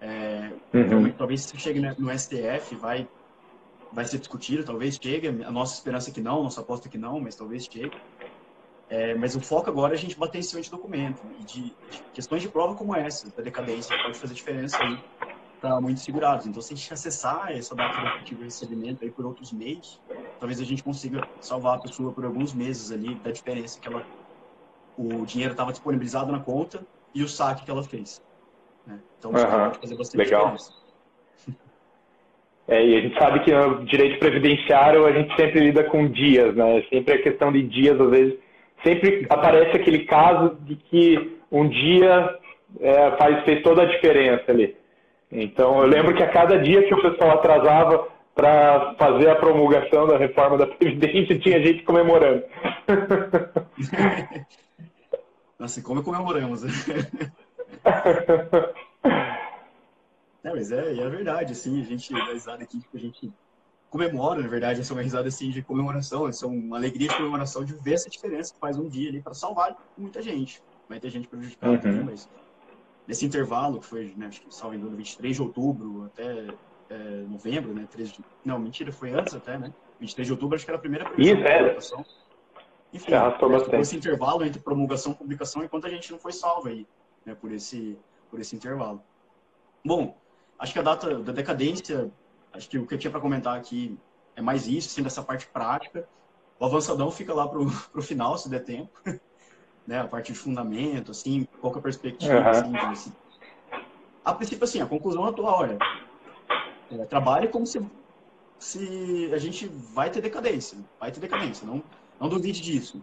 É, uhum. Talvez se chegue no STF, vai, vai ser discutido, talvez chegue. A nossa esperança é que não, nossa aposta é que não, mas talvez chegue. É, mas o foco agora é a gente bater em cima de documento e de, de questões de prova como essa, da decadência, pode fazer diferença aí para muitos segurados. Então, se a gente acessar essa data de efetivo recebimento aí por outros meios, talvez a gente consiga salvar a pessoa por alguns meses ali da diferença que ela, o dinheiro estava disponibilizado na conta e o saque que ela fez. Né? Então, pode fazer bastante Legal. diferença. É, e a gente sabe que no direito previdenciário a gente sempre lida com dias, né? Sempre a questão de dias, às vezes, sempre aparece aquele caso de que um dia é, faz, fez toda a diferença ali. Então, eu lembro que a cada dia que o pessoal atrasava para fazer a promulgação da reforma da Previdência, tinha gente comemorando. Nossa, como comemoramos. é, mas é, é verdade, assim, a gente dá risada aqui, a gente comemora, na verdade, essa é uma risada assim de comemoração, essa é uma alegria de comemoração de ver essa diferença que faz um dia ali para salvar muita gente. Vai ter gente prejudicada uhum. também, mas nesse intervalo, que foi, né, acho que salvo engano, 23 de outubro até é, novembro, né, 13 de... não, mentira, foi antes até, né, 23 de outubro, acho que era a primeira previsão da publicação. Enfim, é, esse intervalo entre promulgação e publicação, enquanto a gente não foi salvo aí, né, por esse, por esse intervalo. Bom, acho que a data da decadência, acho que o que eu tinha para comentar aqui é mais isso, assim, dessa parte prática. O avançadão fica lá para o final, se der tempo. né, a parte de fundamento, assim, qual é perspectiva, uhum. assim. A princípio, assim, a conclusão atual, olha, é, trabalhe como se, se a gente vai ter decadência, vai ter decadência, não, não duvide disso.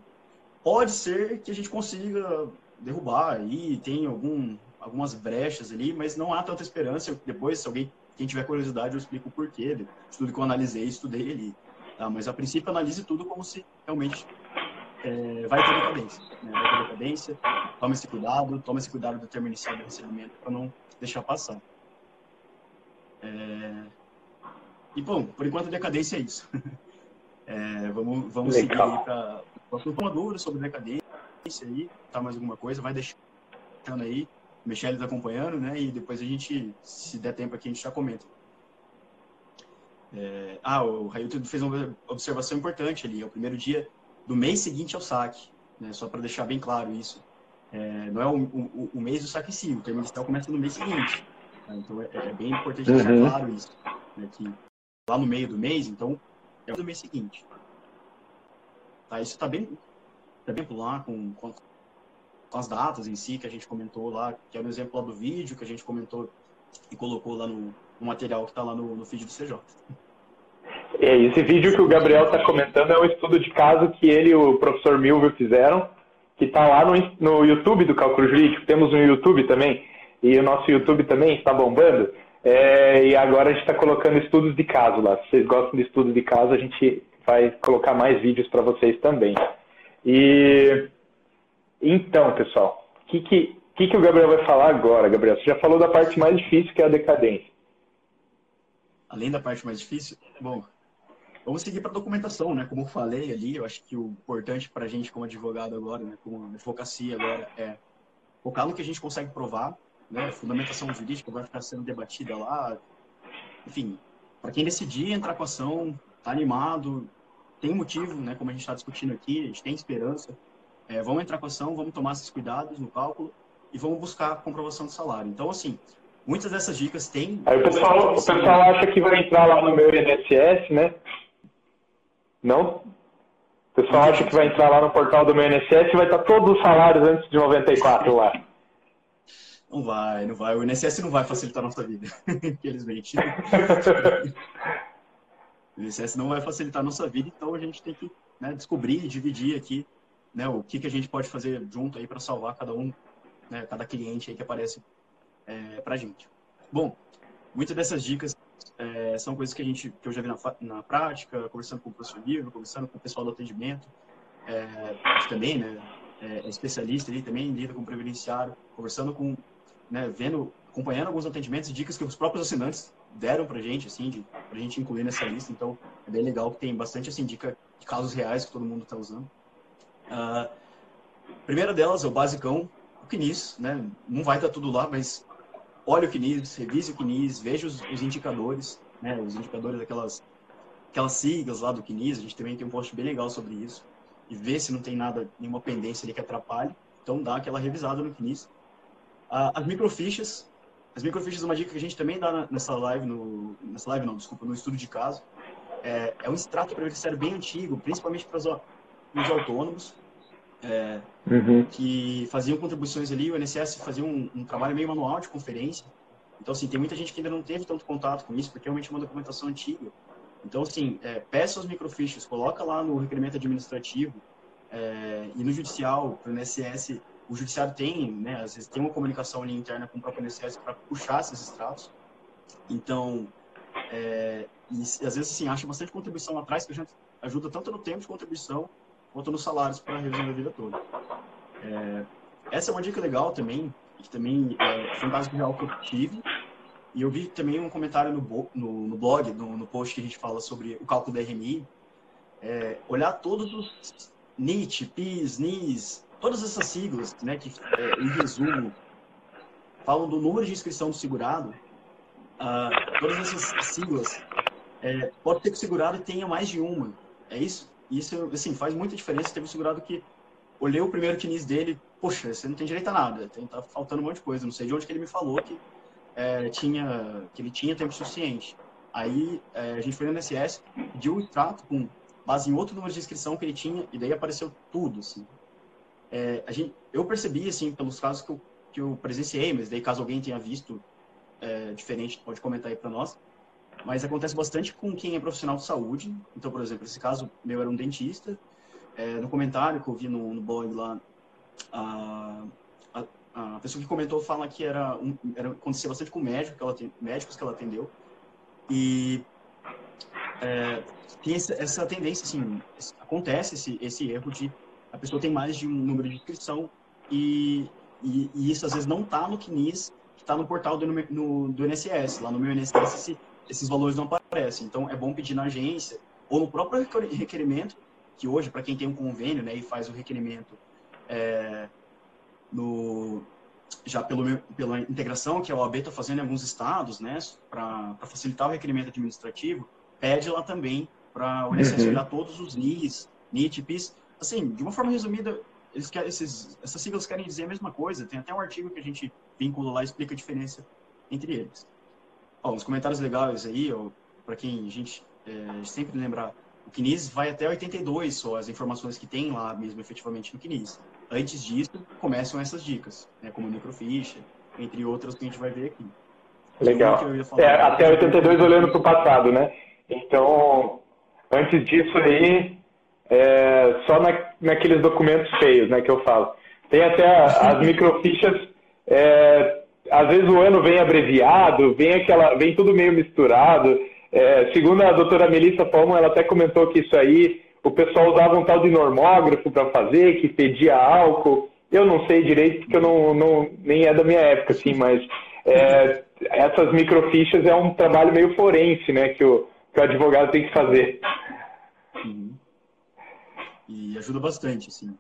Pode ser que a gente consiga derrubar aí, tem algum, algumas brechas ali, mas não há tanta esperança. Depois, se alguém, quem tiver curiosidade, eu explico o porquê, de tudo que eu analisei, estudei ali. Tá? Mas, a princípio, analise tudo como se realmente é, vai ter decadência. Né? Vai ter decadência, toma esse cuidado, toma esse cuidado do termo inicial do recebimento para não deixar passar. É... E, bom, por enquanto a decadência é isso. É, vamos vamos seguir para uma dúvida sobre decadência aí, tá mais alguma coisa, vai deixando aí, está acompanhando, né? E depois a gente, se der tempo aqui, a gente já comenta. É... Ah, o Railton fez uma observação importante ali, é o primeiro dia do mês seguinte ao saque, né? só para deixar bem claro isso. É, não é o, o, o, mês do saque em si, o termo inicial começa no mês seguinte. Tá? Então é, é, bem importante deixar uhum. claro isso. Né? Que lá no meio do mês, então, é o mês seguinte. Tá? Isso está bem, tá bem lá com, com, com, as datas em si que a gente comentou lá, que é o exemplo lá do vídeo que a gente comentou e colocou lá no, no material que está lá no, no feed do CJ. É, esse vídeo que o Gabriel está comentando é um estudo de caso que ele e o professor Milvio fizeram, que está lá no, no YouTube do Cálculo Jurídico. Temos um YouTube também, e o nosso YouTube também está bombando. É, e agora a gente está colocando estudos de caso lá. Se vocês gostam de estudos de caso, a gente vai colocar mais vídeos para vocês também. E então, pessoal, o que, que, que, que o Gabriel vai falar agora, Gabriel? Você já falou da parte mais difícil, que é a decadência. Além da parte mais difícil, bom, Vamos seguir para a documentação, né? Como eu falei ali, eu acho que o importante para a gente como advogado agora, né? Como advocacia agora, é focar no que a gente consegue provar, né? Fundamentação jurídica vai ficar sendo debatida lá. Enfim, para quem decidir entrar com a ação, tá animado, tem motivo, né? Como a gente está discutindo aqui, a gente tem esperança. É, vamos entrar com a ação, vamos tomar esses cuidados no cálculo e vamos buscar a comprovação do salário. Então, assim, muitas dessas dicas têm. Aí o pessoal, o pessoal acha que vai entrar lá no meu INSS, né? Não? O pessoal acha que vai entrar lá no portal do meu INSS e vai estar todos os salários antes de 94 lá. Não vai, não vai. O INSS não vai facilitar a nossa vida, infelizmente. o INSS não vai facilitar a nossa vida, então a gente tem que né, descobrir e dividir aqui né, o que, que a gente pode fazer junto aí para salvar cada um, né, cada cliente aí que aparece é, para a gente. Bom, muitas dessas dicas é, são coisas que a gente que eu já vi na, na prática, conversando com o professor Livro, conversando com o pessoal do atendimento, é, também, né, é, é, especialista ali também, lida com previdenciário, conversando com, né, vendo, acompanhando alguns atendimentos e dicas que os próprios assinantes deram pra gente, assim, de, pra gente incluir nessa lista, então é bem legal que tem bastante, assim, dica de casos reais que todo mundo está usando. Uh, primeira delas é o basicão, o CNIS, né? Não vai estar tudo lá, mas olhe o CNIS, revise o CNIS, veja os, os indicadores, né? Os indicadores daquelas aquelas siglas lá do CNIS, a gente também tem um post bem legal sobre isso, e ver se não tem nada, nenhuma pendência ali que atrapalhe. Então dá aquela revisada no CNIS. Ah, as microfichas, as microfichas é uma dica que a gente também dá nessa live, no, nessa live não, desculpa, no estudo de caso. É, é um extrato previdenciário bem antigo, principalmente para os, os autônomos, é, uhum. que faziam contribuições ali, o INSS fazia um, um, trabalho meio manual de conferência. Então, assim, tem muita gente que ainda não teve tanto contato com isso, porque é realmente uma documentação antiga. Então, assim, é, peça os microfichas, coloca lá no requerimento administrativo é, e no judicial, para o INSS, o judiciário tem, né, às vezes tem uma comunicação ali interna com o próprio INSS para puxar esses extratos. Então, é, e, às vezes, assim, acha bastante contribuição atrás, que a gente ajuda tanto no tempo de contribuição quanto nos salários para a revisão da vida toda. É, essa é uma dica legal também, que também é, caso real que eu tive, e eu vi também um comentário no, no, no blog, no, no, post que a gente fala sobre o cálculo da RMI, é, olhar todos os NIT, PIS, NIS, todas essas siglas, né, que é, em resumo falam do número de inscrição do segurado, uh, todas essas siglas, é, pode ter que o segurado tenha mais de uma, é isso? Isso, assim, faz muita diferença. Teve um segurado que olhei o primeiro TNIS dele, poxa, você não tem direito a nada, tá faltando um monte de coisa, não sei de onde que ele me falou que é, tinha, que ele tinha tempo suficiente. Aí é, a gente foi no INSS, pediu o extrato com base em outro número de inscrição que ele tinha, e daí apareceu tudo, assim. É, a gente, eu percebi, assim, pelos casos que eu, que eu presenciei, mas daí caso alguém tenha visto diferente, pode comentar aí para nós, mas acontece bastante com quem é profissional de saúde. Então, por exemplo, esse caso meu era um dentista. É, no comentário que eu vi no, no blog lá, a, a pessoa que comentou fala que era, um, era acontecia bastante com médico que ela médicos que ela atendeu e é, tem essa, tendência assim acontece esse, esse erro de a pessoa tem mais de um número de inscrição e, e, e isso às vezes não está no CNIS está no portal do, no, do INSS lá no meu INSS esses valores não aparecem então é bom pedir na agência ou no próprio requerimento que hoje para quem tem um convênio né e faz o requerimento é, no, já pelo, pela integração que a OAB está fazendo em alguns estados, né, para facilitar o requerimento administrativo, pede lá também para o INSS uhum. olhar todos os NIS, NIT, PIS. Assim, de uma forma resumida, eles querem, esses, essas siglas querem dizer a mesma coisa. Tem até um artigo que a gente vincula lá e explica a diferença entre eles. Ó, uns comentários legais aí, para quem a gente é, sempre lembrar, o CNIS vai até 82 só, as informações que tem lá mesmo efetivamente no CNIS. Antes disso, começam essas dicas, né, como microficha, entre outras que a gente vai ver aqui. Legal. É, até 82 olhando para o passado, né? Então, antes disso aí, é, só na, naqueles documentos feios, né, que eu falo. Tem até as microfichas, é, às vezes o ano vem abreviado, vem aquela, vem tudo meio misturado. É, segundo a doutora Melissa Palma, ela até comentou que isso aí o pessoal usava um tal de normógrafo para fazer, que pedia álcool. Eu não sei direito, porque eu não, não nem é da minha época, assim, mas é, essas microfichas é um trabalho meio forense, né, que o, que o advogado tem que fazer. Sim. E ajuda bastante, assim.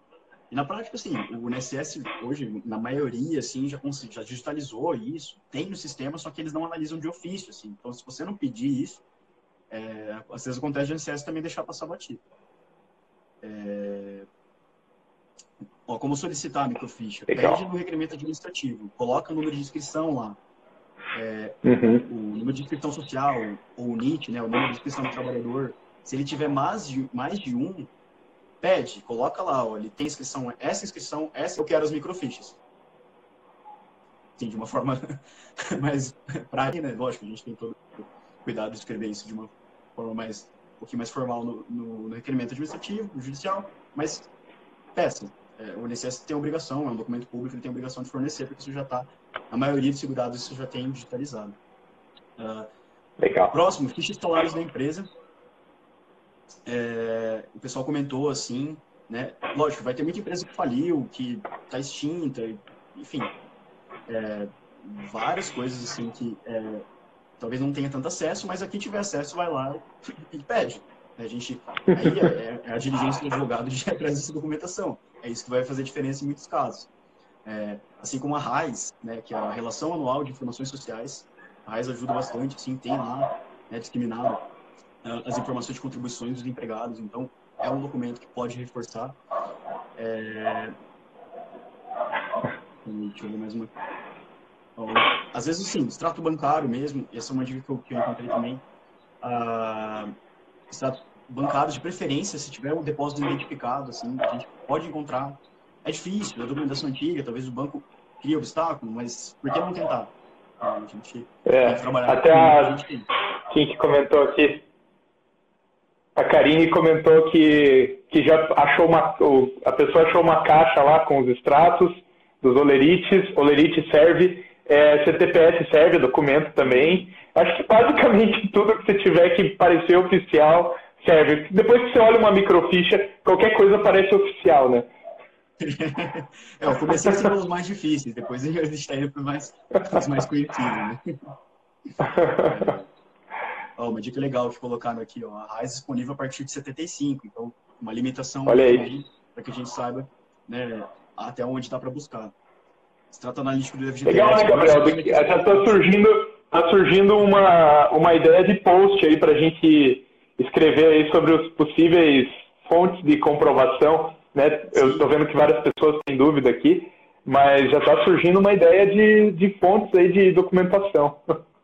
E na prática, assim, o INSS hoje, na maioria, assim, já, já digitalizou isso, tem no sistema, só que eles não analisam de ofício, assim. Então, se você não pedir isso, é, às vezes acontece o INSS também deixar passar batido. É... Ó, como solicitar a microficha? Legal. Pede no requerimento administrativo, coloca o número de inscrição lá. É, uhum. O número de inscrição social, ou o NIT, né, o número de inscrição do trabalhador. Se ele tiver mais de, mais de um, pede, coloca lá, ó, ele tem inscrição, essa inscrição, essa eu quero as microfichas. Sim, de uma forma mais prática, né? Lógico, a gente tem todo cuidado de escrever isso de uma forma mais um pouquinho mais formal no, no, no requerimento administrativo, no judicial, mas peça. É, o INSS tem obrigação, é um documento público, ele tem obrigação de fornecer, porque isso já está, a maioria dos segurados isso já tem digitalizado. Uh, Legal. Próximo, ficha de salários da empresa. É, o pessoal comentou assim, né? Lógico, vai ter muita empresa que faliu, que está extinta, enfim, é, várias coisas assim que é, talvez não tenha tanto acesso, mas aqui tiver acesso, vai lá e pede. A gente, aí é, é a diligência do advogado de atrás dessa documentação. É isso que vai fazer diferença em muitos casos. É, assim como a RAIS, né, que é a Relação Anual de Informações Sociais, a RAIS ajuda bastante, assim, tem lá, né, discriminado as informações de contribuições dos empregados, então é um documento que pode reforçar. É... Deixa eu ver mais uma. Às vezes, sim, extrato bancário mesmo, essa é uma dica que eu, que eu encontrei também. Ah, extrato bancário de preferência, se tiver um depósito identificado, assim, a gente pode encontrar. É difícil, é documentação antiga, talvez o banco crie obstáculo, mas por que não tentar? A gente é, que trabalhar até a, a gente comentou aqui? A Karine comentou que, que já achou uma. A pessoa achou uma caixa lá com os extratos dos olerites. Olerite serve, é, CTPS serve, documento também. Acho que basicamente tudo que você tiver que parecer oficial serve. Depois que você olha uma microficha, qualquer coisa parece oficial, né? é, eu comecei a os mais difíceis, depois a gente está indo para os mais, mais conhecidos, né? Ó, uma dica legal que colocaram aqui, ó, a RAIS disponível a partir de 75, então uma limitação para que a gente saiba né, até onde dá para buscar. Extrato analítico do FGTS... Legal, né, Gabriel? Já está surgindo, tá surgindo uma, uma ideia de post aí para a gente escrever aí sobre os possíveis fontes de comprovação. Né? Eu estou vendo que várias pessoas têm dúvida aqui, mas já está surgindo uma ideia de, de fontes aí de documentação.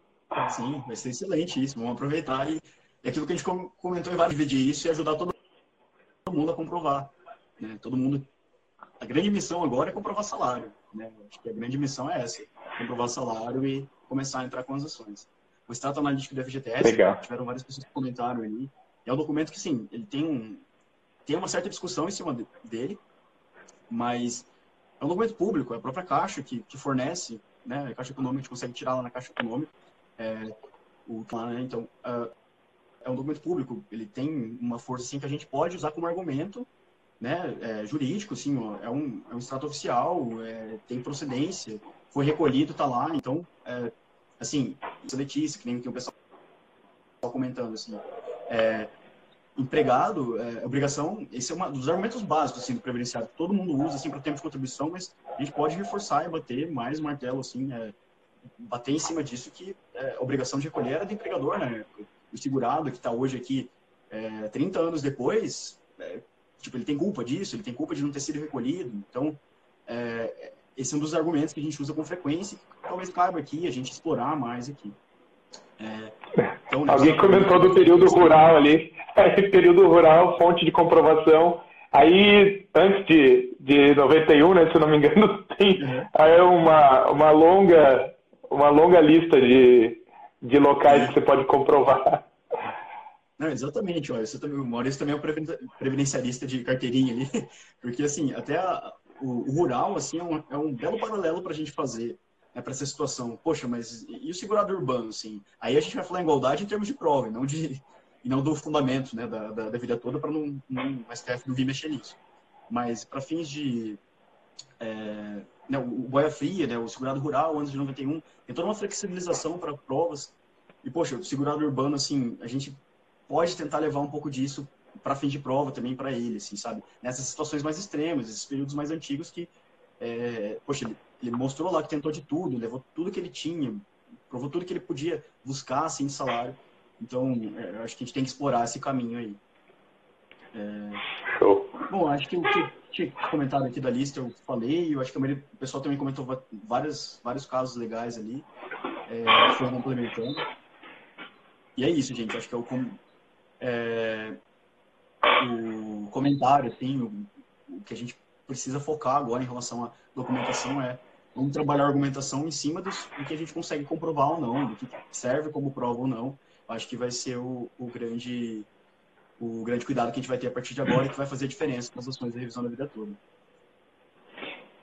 Sim, vai ser excelente isso. Vamos aproveitar e, e aquilo que a gente comentou em vários vídeos isso e ajudar todo mundo a comprovar. Né? Todo mundo. A grande missão agora é comprovar salário. Né? Acho que a grande missão é essa: comprovar salário e começar a entrar com as ações. O extrato analítico do FGTS, Legal. tiveram várias pessoas que comentaram ali. É um documento que, sim, ele tem, um, tem uma certa discussão em cima dele, mas é um documento público, é a própria Caixa que, que fornece, né? A Caixa Econômica, a gente consegue tirar lá na Caixa Econômica é, o, né? Então, uh, é um documento público, ele tem uma força assim, que a gente pode usar como argumento né, é, jurídico, assim, ó, é, um, é um extrato oficial, é, tem procedência, foi recolhido, está lá, então, é, assim, é que nem que o pessoal comentando, assim, é, empregado, é, obrigação, esse é um dos argumentos básicos, assim, do previdenciário, todo mundo usa, assim, para o tempo de contribuição, mas a gente pode reforçar e bater mais martelo, assim, é, bater em cima disso que é, a obrigação de recolher era do empregador, né? O segurado que está hoje aqui, é, 30 anos depois, é, tipo, ele tem culpa disso, ele tem culpa de não ter sido recolhido. Então, é, esse é um dos argumentos que a gente usa com frequência, que talvez caiba aqui a gente explorar mais aqui. É, então, Alguém comentou do período rural ali, período rural, fonte de comprovação. Aí, antes de, de 91, né, se não me engano, tem uhum. aí uma, uma longa uma longa lista de, de locais que você pode comprovar. Não, exatamente, olha, você também, o Maurício também é um previdenciarista de carteirinha ali, porque assim, até a, o, o, rural assim, é, um, é um belo paralelo para a gente fazer né, para essa situação. Poxa, mas e o segurado urbano, assim? Aí a gente vai falar em igualdade em termos de prova, e não, de, e não do fundamento né, da, da, da vida toda para não, não, STF não vir mexer nisso. Mas para fins de é, né, o boia fria, né, o segurado rural antes de 91, tem toda uma flexibilização para provas. E, poxa, o segurado urbano, assim, a gente pode tentar levar um pouco disso para fim de prova também para ele, assim, sabe? Nessas situações mais extremas, esses períodos mais antigos que, é, poxa, ele, ele, mostrou lá que tentou de tudo, levou tudo que ele tinha, provou tudo que ele podia buscar, assim, de salário. Então, é, acho que a gente tem que explorar esse caminho aí. É... Show. Bom, acho que o que tinha comentado aqui da lista eu falei, eu acho que o pessoal também comentou vários, vários casos legais ali, é, que foram complementando. E é isso, gente, acho que é o, é, o comentário, assim, o, o, que a gente precisa focar agora em relação à documentação é vamos trabalhar a argumentação em cima dos, do que a gente consegue comprovar ou não, do que serve como prova ou não. Acho que vai ser o, o grande o grande cuidado que a gente vai ter a partir de agora e que vai fazer a diferença nas ações da revisão da vida toda.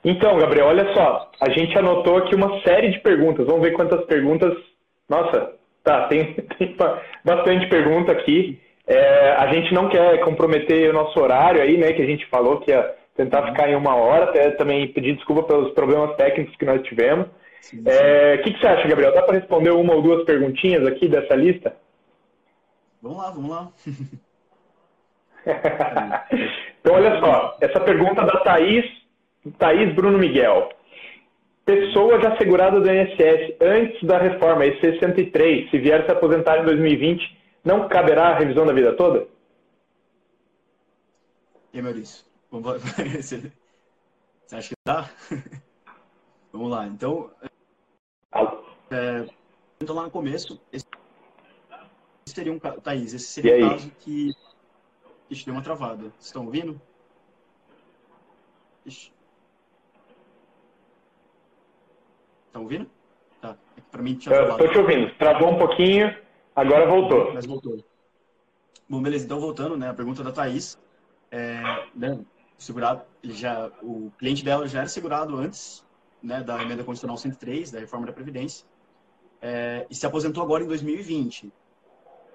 Então, Gabriel, olha só, a gente anotou aqui uma série de perguntas. Vamos ver quantas perguntas. Nossa, tá, tem, tem bastante pergunta aqui. É, a gente não quer comprometer o nosso horário aí, né? Que a gente falou que ia tentar ficar em uma hora, até também pedir desculpa pelos problemas técnicos que nós tivemos. O é, que, que você acha, Gabriel? Dá para responder uma ou duas perguntinhas aqui dessa lista? Vamos lá, vamos lá. então, olha só, essa pergunta da Thaís, Thaís Bruno Miguel. Pessoa já segurada do INSS antes da reforma, e 63, se vier se aposentar em 2020, não caberá a revisão da vida toda? E aí, Maurício? Você acha que dá? Vamos lá. Então, é, então lá no começo, esse seria um Thaís, esse seria um caso que Ixi, deu uma travada. Vocês estão ouvindo? Ixi. Estão ouvindo? Tá. É para mim tinha travado. Estou te ouvindo. Travou um pouquinho, agora voltou. Mas voltou. Bom, beleza. Então, voltando, né? A pergunta da Thaís. É, né, segurado, já, o cliente dela já era segurado antes né, da emenda constitucional 103, da reforma da Previdência, é, e se aposentou agora em 2020.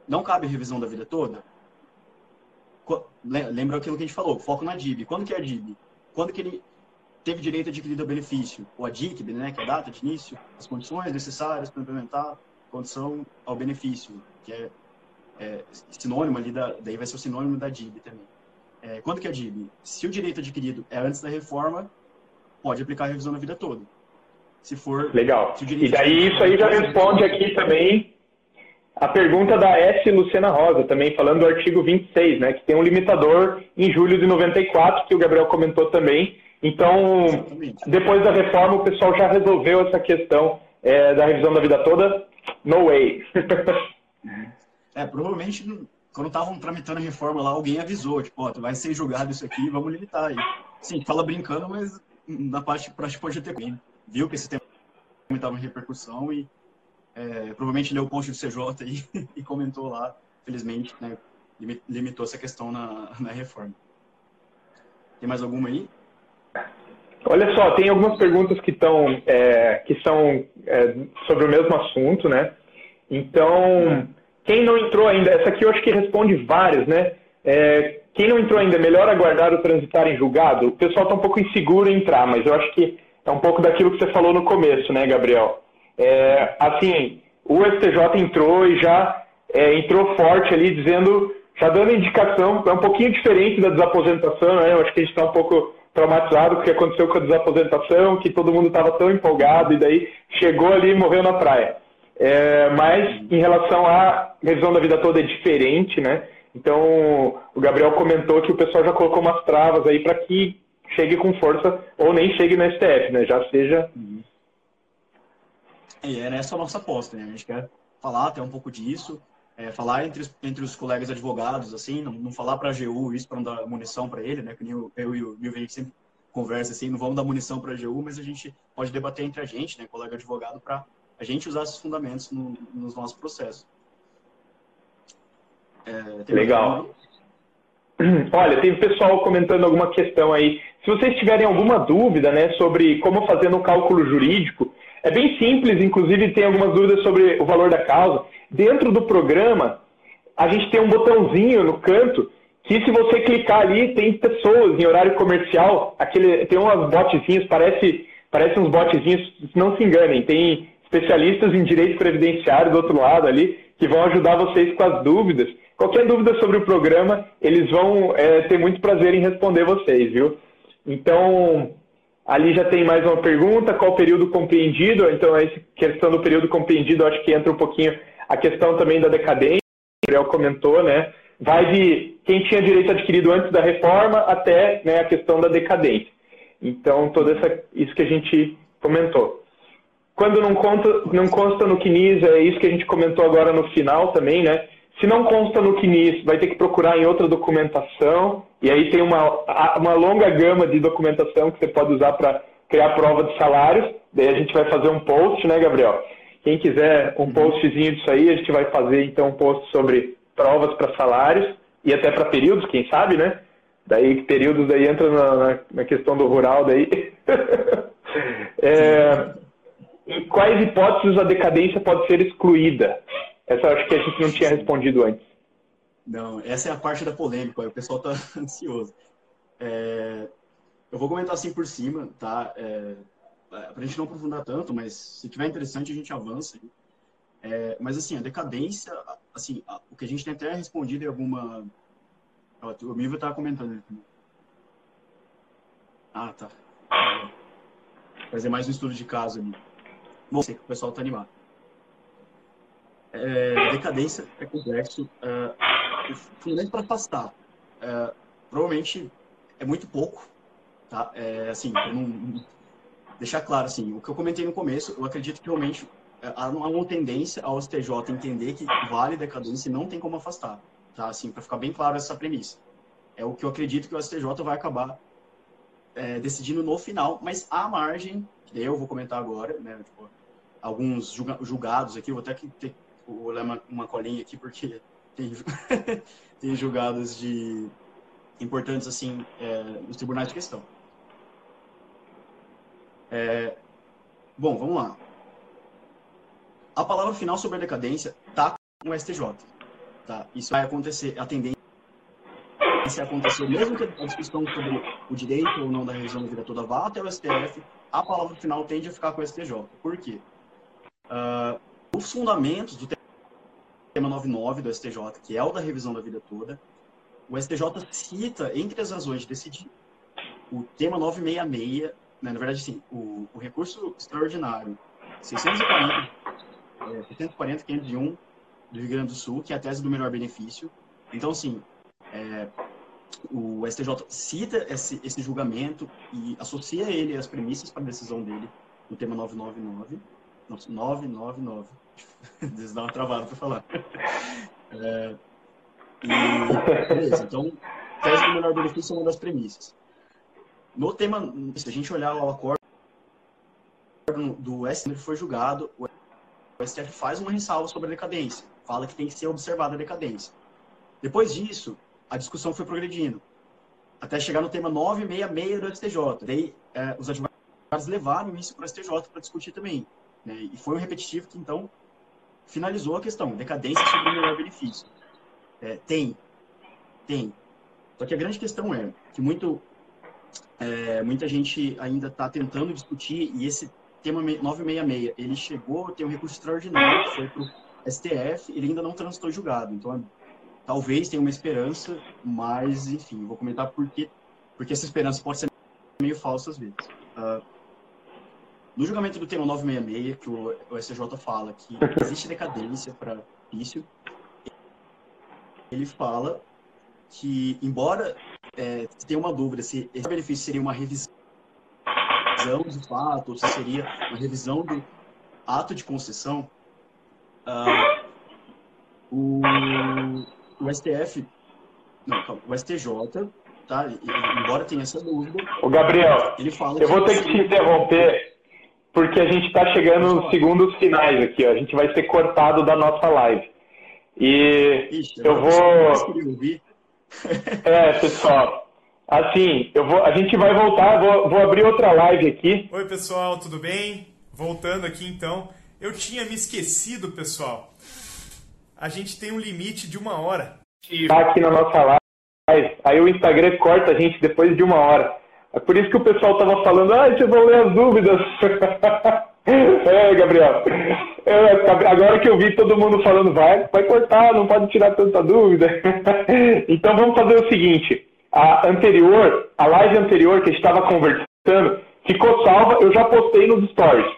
Não cabe revisão da vida toda? Lembra aquilo que a gente falou, foco na DIB. Quando que é a DIB? Quando que ele teve direito adquirido ao benefício? O ADICB, né, que é a data de início, as condições necessárias para implementar condição ao benefício, que é, é sinônimo ali, da, daí vai ser o sinônimo da DIB também. É, quando que é a DIB? Se o direito adquirido é antes da reforma, pode aplicar a revisão na vida toda. Se for. Legal. Se e daí isso aí já responde aqui também a pergunta da S. Luciana Rosa, também falando do artigo 26, né, que tem um limitador em julho de 94, que o Gabriel comentou também. Então, Exatamente. depois da reforma, o pessoal já resolveu essa questão é, da revisão da vida toda. No way. é, provavelmente, quando estavam tramitando a reforma lá, alguém avisou, tipo, ó, vai ser julgado isso aqui, vamos limitar. Sim, fala brincando, mas na parte prática pode ter viu que esse tema estava em repercussão e é, provavelmente leu o post do CJ e, e comentou lá, felizmente, né, limitou essa questão na, na reforma. Tem mais alguma aí? Olha só, tem algumas perguntas que é, que são é, sobre o mesmo assunto, né? Então, quem não entrou ainda, essa aqui eu acho que responde várias, né? É, quem não entrou ainda, melhor aguardar o transitar em julgado? O pessoal está um pouco inseguro em entrar, mas eu acho que é um pouco daquilo que você falou no começo, né, Gabriel? É, assim, o STJ entrou e já é, entrou forte ali, dizendo, já dando indicação, é um pouquinho diferente da desaposentação, né? Eu acho que a gente está um pouco traumatizado com o que aconteceu com a desaposentação, que todo mundo estava tão empolgado e daí chegou ali e morreu na praia. É, mas em relação à revisão da vida toda é diferente, né? Então o Gabriel comentou que o pessoal já colocou umas travas aí para que chegue com força ou nem chegue no STF, né? Já seja uhum. E era essa a nossa aposta, né? A gente quer falar até um pouco disso, é, falar entre os, entre os colegas advogados, assim, não, não falar para a AGU isso para não dar munição para ele, né? Que eu, eu e o gente sempre conversa assim, não vamos dar munição para a AGU, mas a gente pode debater entre a gente, né, colega advogado, para a gente usar esses fundamentos no, nos nossos processos. É, Legal. Olha, tem pessoal comentando alguma questão aí. Se vocês tiverem alguma dúvida né, sobre como fazer no cálculo jurídico, é bem simples, inclusive tem algumas dúvidas sobre o valor da causa. Dentro do programa, a gente tem um botãozinho no canto que se você clicar ali, tem pessoas em horário comercial, aquele, tem umas botezinhas, parece, parece uns botezinhos, não se enganem, tem especialistas em direito previdenciário do outro lado ali, que vão ajudar vocês com as dúvidas. Qualquer dúvida sobre o programa, eles vão é, ter muito prazer em responder vocês, viu? Então, Ali já tem mais uma pergunta, qual período compreendido? Então, a questão do período compreendido, acho que entra um pouquinho a questão também da decadência, o Gabriel comentou, né? Vai de quem tinha direito adquirido antes da reforma até né, a questão da decadência. Então, todo essa, isso que a gente comentou. Quando não consta, não consta no CNIS, é isso que a gente comentou agora no final também, né? Se não consta no CNIS, vai ter que procurar em outra documentação, e aí tem uma, uma longa gama de documentação que você pode usar para criar prova de salários. Daí a gente vai fazer um post, né, Gabriel? Quem quiser um uhum. postzinho disso aí, a gente vai fazer então um post sobre provas para salários e até para períodos, quem sabe, né? Daí períodos daí entra na, na questão do rural daí. é, em quais hipóteses a decadência pode ser excluída? Essa eu acho que a gente não tinha respondido antes. Não, essa é a parte da polêmica, o pessoal está ansioso. É, eu vou comentar assim por cima, tá? É, para a gente não aprofundar tanto, mas se tiver interessante a gente avança. É, mas assim, a decadência, assim, a, o que a gente tem até respondido em alguma, O Mivo estava comentando. Ah, tá. Fazer mais um estudo de caso ali. Bom, sei que o pessoal está animado. É, decadência é complexo. É, fundamento para afastar, é, provavelmente é muito pouco. Tá? É, assim, não, deixar claro, assim, o que eu comentei no começo, eu acredito que realmente é, há uma tendência ao STJ entender que vale decadência e não tem como afastar. Tá? Assim, para ficar bem claro essa premissa. É o que eu acredito que o STJ vai acabar é, decidindo no final, mas há margem, que eu vou comentar agora, né, tipo, alguns julgados aqui, vou até que ter, olhar uma, uma colinha aqui, porque tem, tem julgados de importantes assim é, nos tribunais de questão. É, bom, vamos lá. A palavra final sobre a decadência está com o STJ. Tá? Isso vai acontecer, a tendência é acontecer, mesmo que a discussão sobre o direito ou não da revisão da toda vá até o STF, a palavra final tende a ficar com o STJ. Por quê? Uh, os fundamentos do 99 do STJ, que é o da revisão da vida toda, o STJ cita, entre as razões de decidir, o tema 966, né, na verdade, sim, o, o recurso extraordinário 640, é, 640, 501 do Rio Grande do Sul, que é a tese do melhor benefício. Então, assim, é, o STJ cita esse, esse julgamento e associa ele às premissas para a decisão dele no tema 999. 999. Eles dão uma travada para falar. É, e, beleza, então, tese do melhor benefício é uma das premissas. No tema, se a gente olhar o acordo do STF foi julgado, o STF faz uma ressalva sobre a decadência, fala que tem que ser observada a decadência. Depois disso, a discussão foi progredindo, até chegar no tema 966 do STJ. Daí, é, os advogados levaram isso para o STJ para discutir também. Né? E foi um repetitivo que, então, finalizou a questão. Decadência sobre o melhor benefício. É, tem. Tem. Só que a grande questão é que muito, é, muita gente ainda está tentando discutir e esse tema 966, ele chegou, tem um recurso extraordinário que foi para o STF, ele ainda não transitou julgado. Então, talvez tenha uma esperança, mas, enfim, vou comentar por quê, porque essa esperança pode ser meio falsa às vezes. Uh, no julgamento do tema 966, que o, STJ fala que existe decadência para vício, ele fala que, embora é, tenha uma dúvida se esse benefício seria uma revisão de fato, ou se seria uma revisão do ato de concessão, uh, o, o STF, não, calma, o STJ, tá, embora tenha essa dúvida. O Gabriel, ele fala eu vou ter que te interromper, porque a gente está chegando nos segundos finais aqui, ó. a gente vai ser cortado da nossa live. E Ixi, eu vou. é, pessoal. Assim, eu vou, a gente vai voltar, vou, vou abrir outra live aqui. Oi, pessoal, tudo bem? Voltando aqui então. Eu tinha me esquecido, pessoal. A gente tem um limite de uma hora. Tá aqui na nossa live. Aí o Instagram corta a gente depois de uma hora. É por isso que o pessoal tava falando, ah, eu vou ler as dúvidas. é, Gabriel. Eu, agora que eu vi todo mundo falando, vai, vai cortar, não pode tirar tanta dúvida. então vamos fazer o seguinte. A anterior, a live anterior que a gente estava conversando, ficou salva, eu já postei nos stories.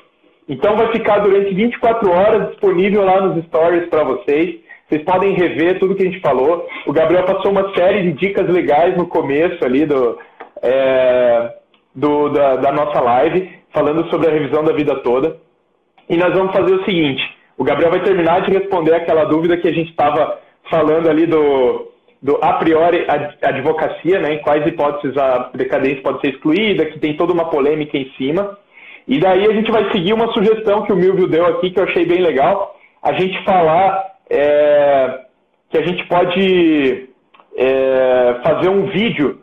Então vai ficar durante 24 horas disponível lá nos stories para vocês. Vocês podem rever tudo que a gente falou. O Gabriel passou uma série de dicas legais no começo ali do, é, do, da, da nossa live, falando sobre a revisão da vida toda. E nós vamos fazer o seguinte: o Gabriel vai terminar de responder aquela dúvida que a gente estava falando ali do, do a priori advocacia, né, em quais hipóteses a decadência pode ser excluída, que tem toda uma polêmica em cima. E daí a gente vai seguir uma sugestão que o Milvio deu aqui, que eu achei bem legal, a gente falar é, que a gente pode é, fazer um vídeo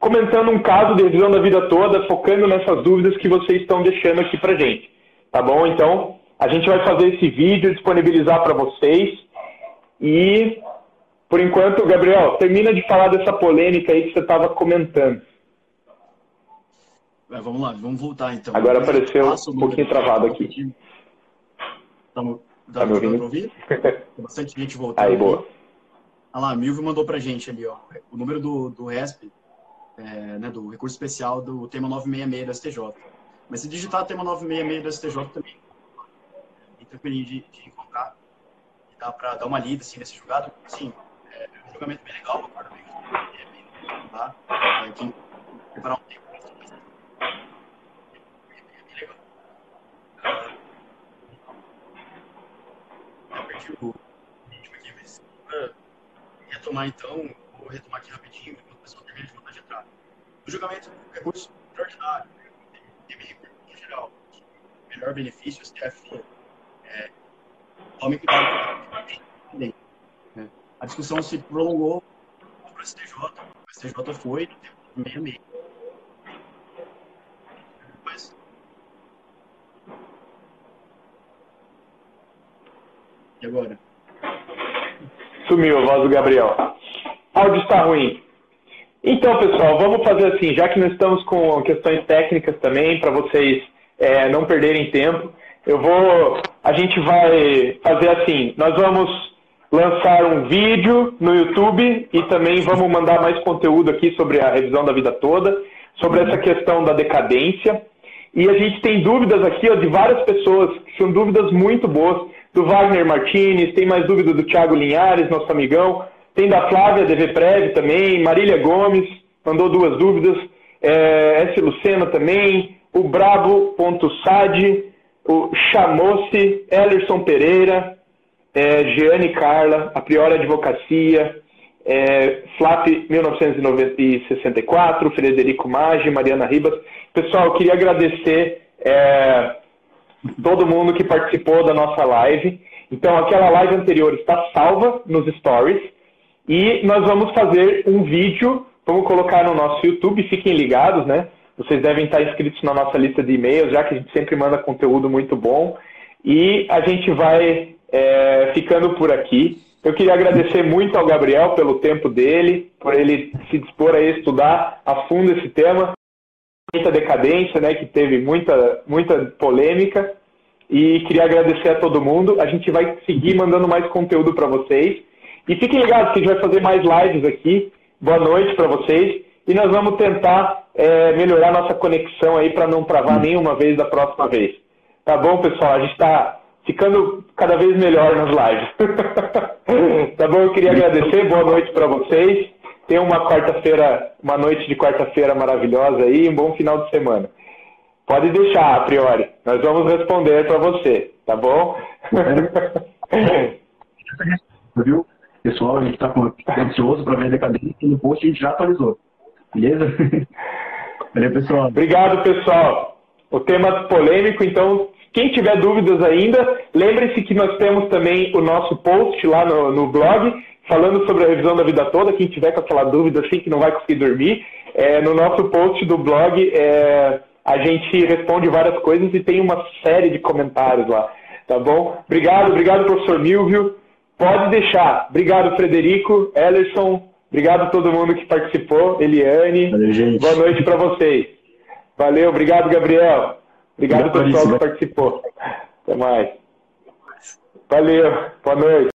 comentando um caso de revisão da vida toda, focando nessas dúvidas que vocês estão deixando aqui pra gente. Tá bom? Então, a gente vai fazer esse vídeo, disponibilizar para vocês. E, por enquanto, Gabriel, termina de falar dessa polêmica aí que você estava comentando. É, vamos lá, vamos voltar então. Agora apareceu um pouquinho travado aqui. Estamos, tá, tá me ouvindo? Ouvir? Tem bastante gente voltando. Aí, boa. Olha lá, a Milvio mandou pra gente ali, ó, o número do, do RESP, é, né, do recurso especial do tema 966 da STJ. Mas se digitar tema 966 da STJ também, é tranquilinho de, de encontrar. E dá para dar uma lida assim, nesse julgado. Sim, é, é um julgamento bem legal, concordo bem, é bem tá? É, quem preparar um tempo é eu perdi o ritmo aqui, mas uh, retomar então, vou retomar aqui rapidinho, enquanto o pessoal termina de vontade de entrar. O julgamento é recurso extraordinário, teve recurso geral, melhor benefício, STF, é, tome cuidado com o né? A discussão se prolongou para o STJ, o STJ foi no tempo meio meio. Mas... E agora? Sumiu a voz do Gabriel. Áudio está ruim. Então, pessoal, vamos fazer assim, já que nós estamos com questões técnicas também, para vocês é, não perderem tempo, eu vou. A gente vai fazer assim, nós vamos lançar um vídeo no YouTube e também vamos mandar mais conteúdo aqui sobre a revisão da vida toda, sobre essa questão da decadência. E a gente tem dúvidas aqui ó, de várias pessoas, que são dúvidas muito boas, do Wagner Martinez, tem mais dúvida do Thiago Linhares, nosso amigão, tem da Flávia DVPrev também, Marília Gomes, mandou duas dúvidas, é, S. Lucena também, o Brabo.sad, o Chamosse, Ellerson Pereira, é, Jeane Carla, a Priori Advocacia, é, Flap 1964, Frederico Maggi, Mariana Ribas. Pessoal, eu queria agradecer é, todo mundo que participou da nossa live. Então, aquela live anterior está salva nos stories e nós vamos fazer um vídeo, vamos colocar no nosso YouTube, fiquem ligados, né? Vocês devem estar inscritos na nossa lista de e-mails, já que a gente sempre manda conteúdo muito bom. E a gente vai é, ficando por aqui. Eu queria agradecer muito ao Gabriel pelo tempo dele, por ele se dispor a estudar a fundo esse tema. Muita decadência, né, que teve muita, muita polêmica. E queria agradecer a todo mundo. A gente vai seguir mandando mais conteúdo para vocês. E fiquem ligados que a gente vai fazer mais lives aqui. Boa noite para vocês. E nós vamos tentar é, melhorar nossa conexão aí para não travar nenhuma vez da próxima vez. Tá bom, pessoal? A gente está ficando cada vez melhor nas lives. tá bom? Eu queria agradecer, boa noite para vocês. Tenham uma quarta-feira, uma noite de quarta-feira maravilhosa aí, um bom final de semana. Pode deixar, a priori. Nós vamos responder para você, tá bom? Viu? Pessoal, a gente está ansioso para ver a decadência e no post a gente já atualizou. Beleza? Valeu, pessoal. Obrigado, pessoal. O tema polêmico, então quem tiver dúvidas ainda, lembre-se que nós temos também o nosso post lá no, no, blog, falando sobre a revisão da vida toda. Quem tiver com aquela dúvida assim que não vai conseguir dormir, é, no nosso post do blog é, a gente responde várias coisas e tem uma série de comentários lá. Tá bom? Obrigado, obrigado, professor Milvio. Pode deixar. Obrigado, Frederico, Ellerson. Obrigado a todo mundo que participou. Eliane. Valeu, Boa noite para vocês. Valeu, obrigado, Gabriel. Obrigado, pessoal, que participou. Até mais. Valeu. Boa noite.